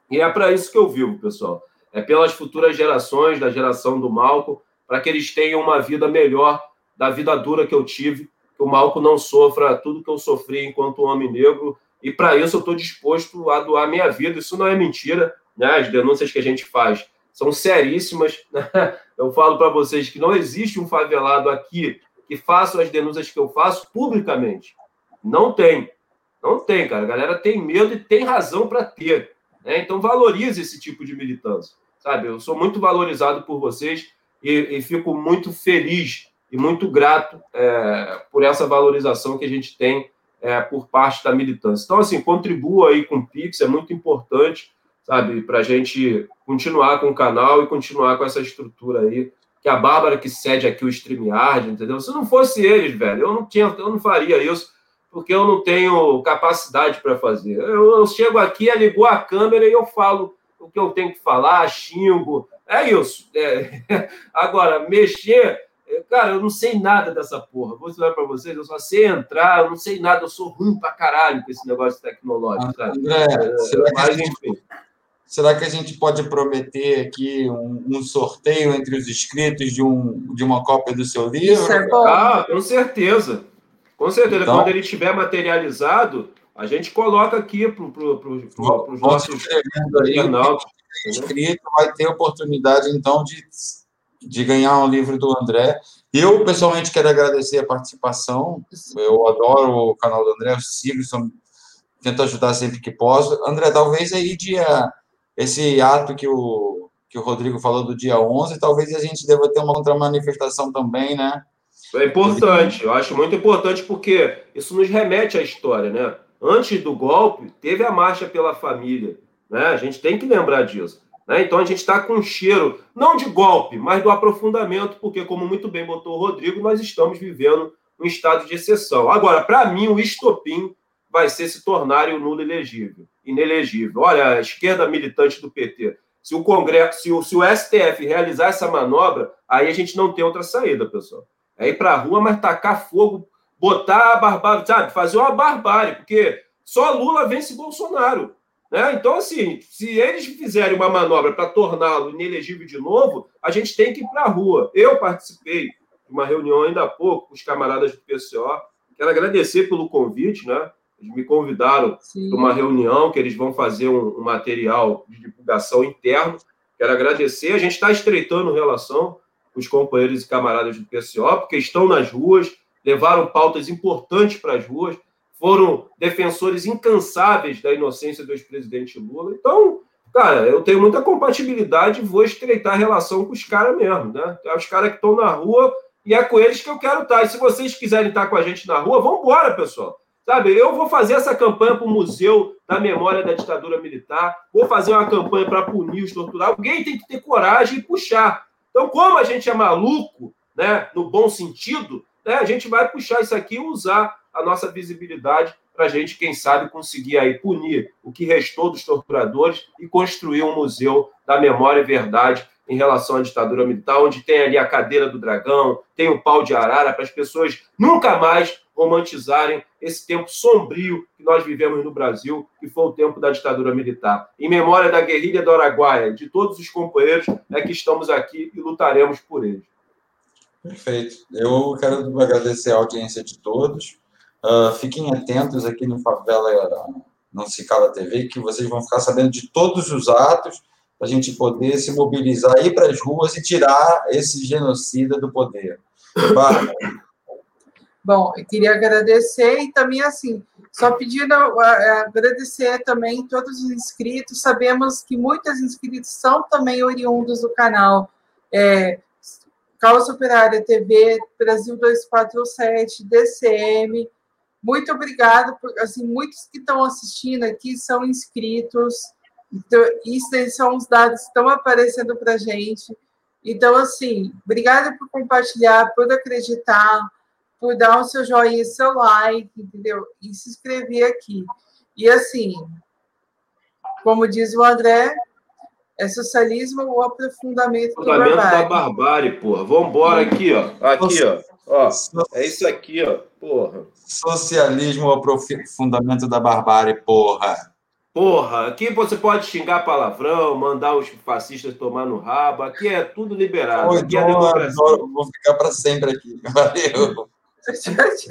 e é para isso que eu vivo, pessoal. É pelas futuras gerações, da geração do Malco, para que eles tenham uma vida melhor da vida dura que eu tive, que o Malco não sofra tudo que eu sofri enquanto homem negro, e para isso eu estou disposto a doar minha vida. Isso não é mentira, né? As denúncias que a gente faz são seríssimas. Né? Eu falo para vocês que não existe um favelado aqui que faça as denúncias que eu faço publicamente. Não tem. Não tem, cara. A galera tem medo e tem razão para ter. Né? Então valorize esse tipo de militância. Sabe? Eu sou muito valorizado por vocês e, e fico muito feliz e muito grato é, por essa valorização que a gente tem é, por parte da militância. Então, assim, contribua aí com o Pix, é muito importante, sabe, para a gente continuar com o canal e continuar com essa estrutura aí, que a Bárbara que cede aqui o StreamYard, entendeu? Se não fosse eles, velho, eu não, tinha, eu não faria isso, porque eu não tenho capacidade para fazer. Eu, eu chego aqui, ligo a câmera e eu falo o que eu tenho que falar, xingo, é isso. É. [LAUGHS] Agora, mexer Cara, eu não sei nada dessa porra. Vou falar para vocês, eu só sei entrar, eu não sei nada, eu sou ruim pra caralho com esse negócio tecnológico, sabe? André, é, será, mas, gente, será, que a gente pode prometer aqui um, um, sorteio entre os inscritos de, um, de uma cópia do seu livro? Isso é bom. Ah, com certeza. Com certeza. Então, Quando ele estiver materializado, a gente coloca aqui para pro, pro, pro, os nossos internautas. inscrito vai ter oportunidade, então, de, de ganhar um livro do André. Eu, pessoalmente, quero agradecer a participação. Eu adoro o canal do André, eu sigo, tento ajudar sempre que posso. André, talvez aí dia, esse ato que o, que o Rodrigo falou do dia 11, talvez a gente deva ter uma contra-manifestação também, né? É importante, eu acho muito importante porque isso nos remete à história, né? Antes do golpe, teve a marcha pela família, né? A gente tem que lembrar disso. Né? Então a gente está com um cheiro, não de golpe, mas do aprofundamento, porque, como muito bem botou o Rodrigo, nós estamos vivendo um estado de exceção. Agora, para mim, o estopim vai ser se tornar o nulo elegível, inelegível. Olha, a esquerda militante do PT, se o Congresso, se o, se o STF realizar essa manobra, aí a gente não tem outra saída, pessoal. É ir para a rua, mas tacar fogo, botar a barbárie, sabe? Fazer uma barbárie, porque só Lula vence Bolsonaro. Né? Então, assim, se eles fizerem uma manobra para torná-lo inelegível de novo, a gente tem que ir para a rua. Eu participei de uma reunião ainda há pouco com os camaradas do PCO. Quero agradecer pelo convite, né? Eles me convidaram para uma reunião que eles vão fazer um, um, material de divulgação interno. Quero agradecer. A gente está estreitando relação com os companheiros e camaradas do PCO, porque estão nas ruas, levaram pautas importantes para as ruas, foram defensores incansáveis da inocência do ex-presidente Lula. Então, cara, eu tenho muita compatibilidade e vou estreitar a relação com os caras mesmo, né? Os caras que estão na rua e é com eles que eu quero estar. E se vocês quiserem estar com a gente na rua, vamos embora, pessoal. Sabe, eu vou fazer essa campanha para o Museu da Memória da Ditadura Militar, vou fazer uma campanha para punir os torturados. Alguém tem que ter coragem e puxar. Então, como a gente é maluco, né, no bom sentido, né, a gente vai puxar isso aqui e usar a nossa visibilidade para a gente, quem sabe, conseguir aí punir o que restou dos torturadores e construir um museu da memória e verdade em relação à ditadura militar, onde tem ali a cadeira do dragão, tem o pau de arara, para as pessoas nunca mais romantizarem esse tempo sombrio que nós vivemos no Brasil, que foi o tempo da ditadura militar. Em memória da guerrilha do Araguaia, de todos os companheiros é que estamos aqui e lutaremos por eles. Perfeito. Eu quero agradecer a audiência de todos. Uh, fiquem atentos aqui no Favela Não Se Cala TV, que vocês vão ficar sabendo de todos os atos para a gente poder se mobilizar, ir para as ruas e tirar esse genocida do poder. Bom, eu queria agradecer e também, assim, só pedindo agradecer também todos os inscritos. Sabemos que muitos inscritos são também oriundos do canal é, Causa Operária TV, Brasil 247, DCM. Muito obrigado, por, assim, muitos que estão assistindo aqui são inscritos. Então, isso são os dados que estão aparecendo para a gente. Então, assim, obrigada por compartilhar, por acreditar, por dar o seu joinha, seu like, entendeu? E se inscrever aqui. E, assim, como diz o André, é socialismo ou aprofundamento, aprofundamento da barbárie. da barbárie, porra. Vamos embora aqui, ó. Aqui, ó. ó. É isso aqui, ó. Porra. Socialismo ou aprofundamento da barbárie, porra. Porra, aqui você pode xingar palavrão, mandar os fascistas tomar no rabo, aqui é tudo liberado. Oi, aqui é adoro, vou ficar para sempre aqui. [LAUGHS] Valeu. 这行行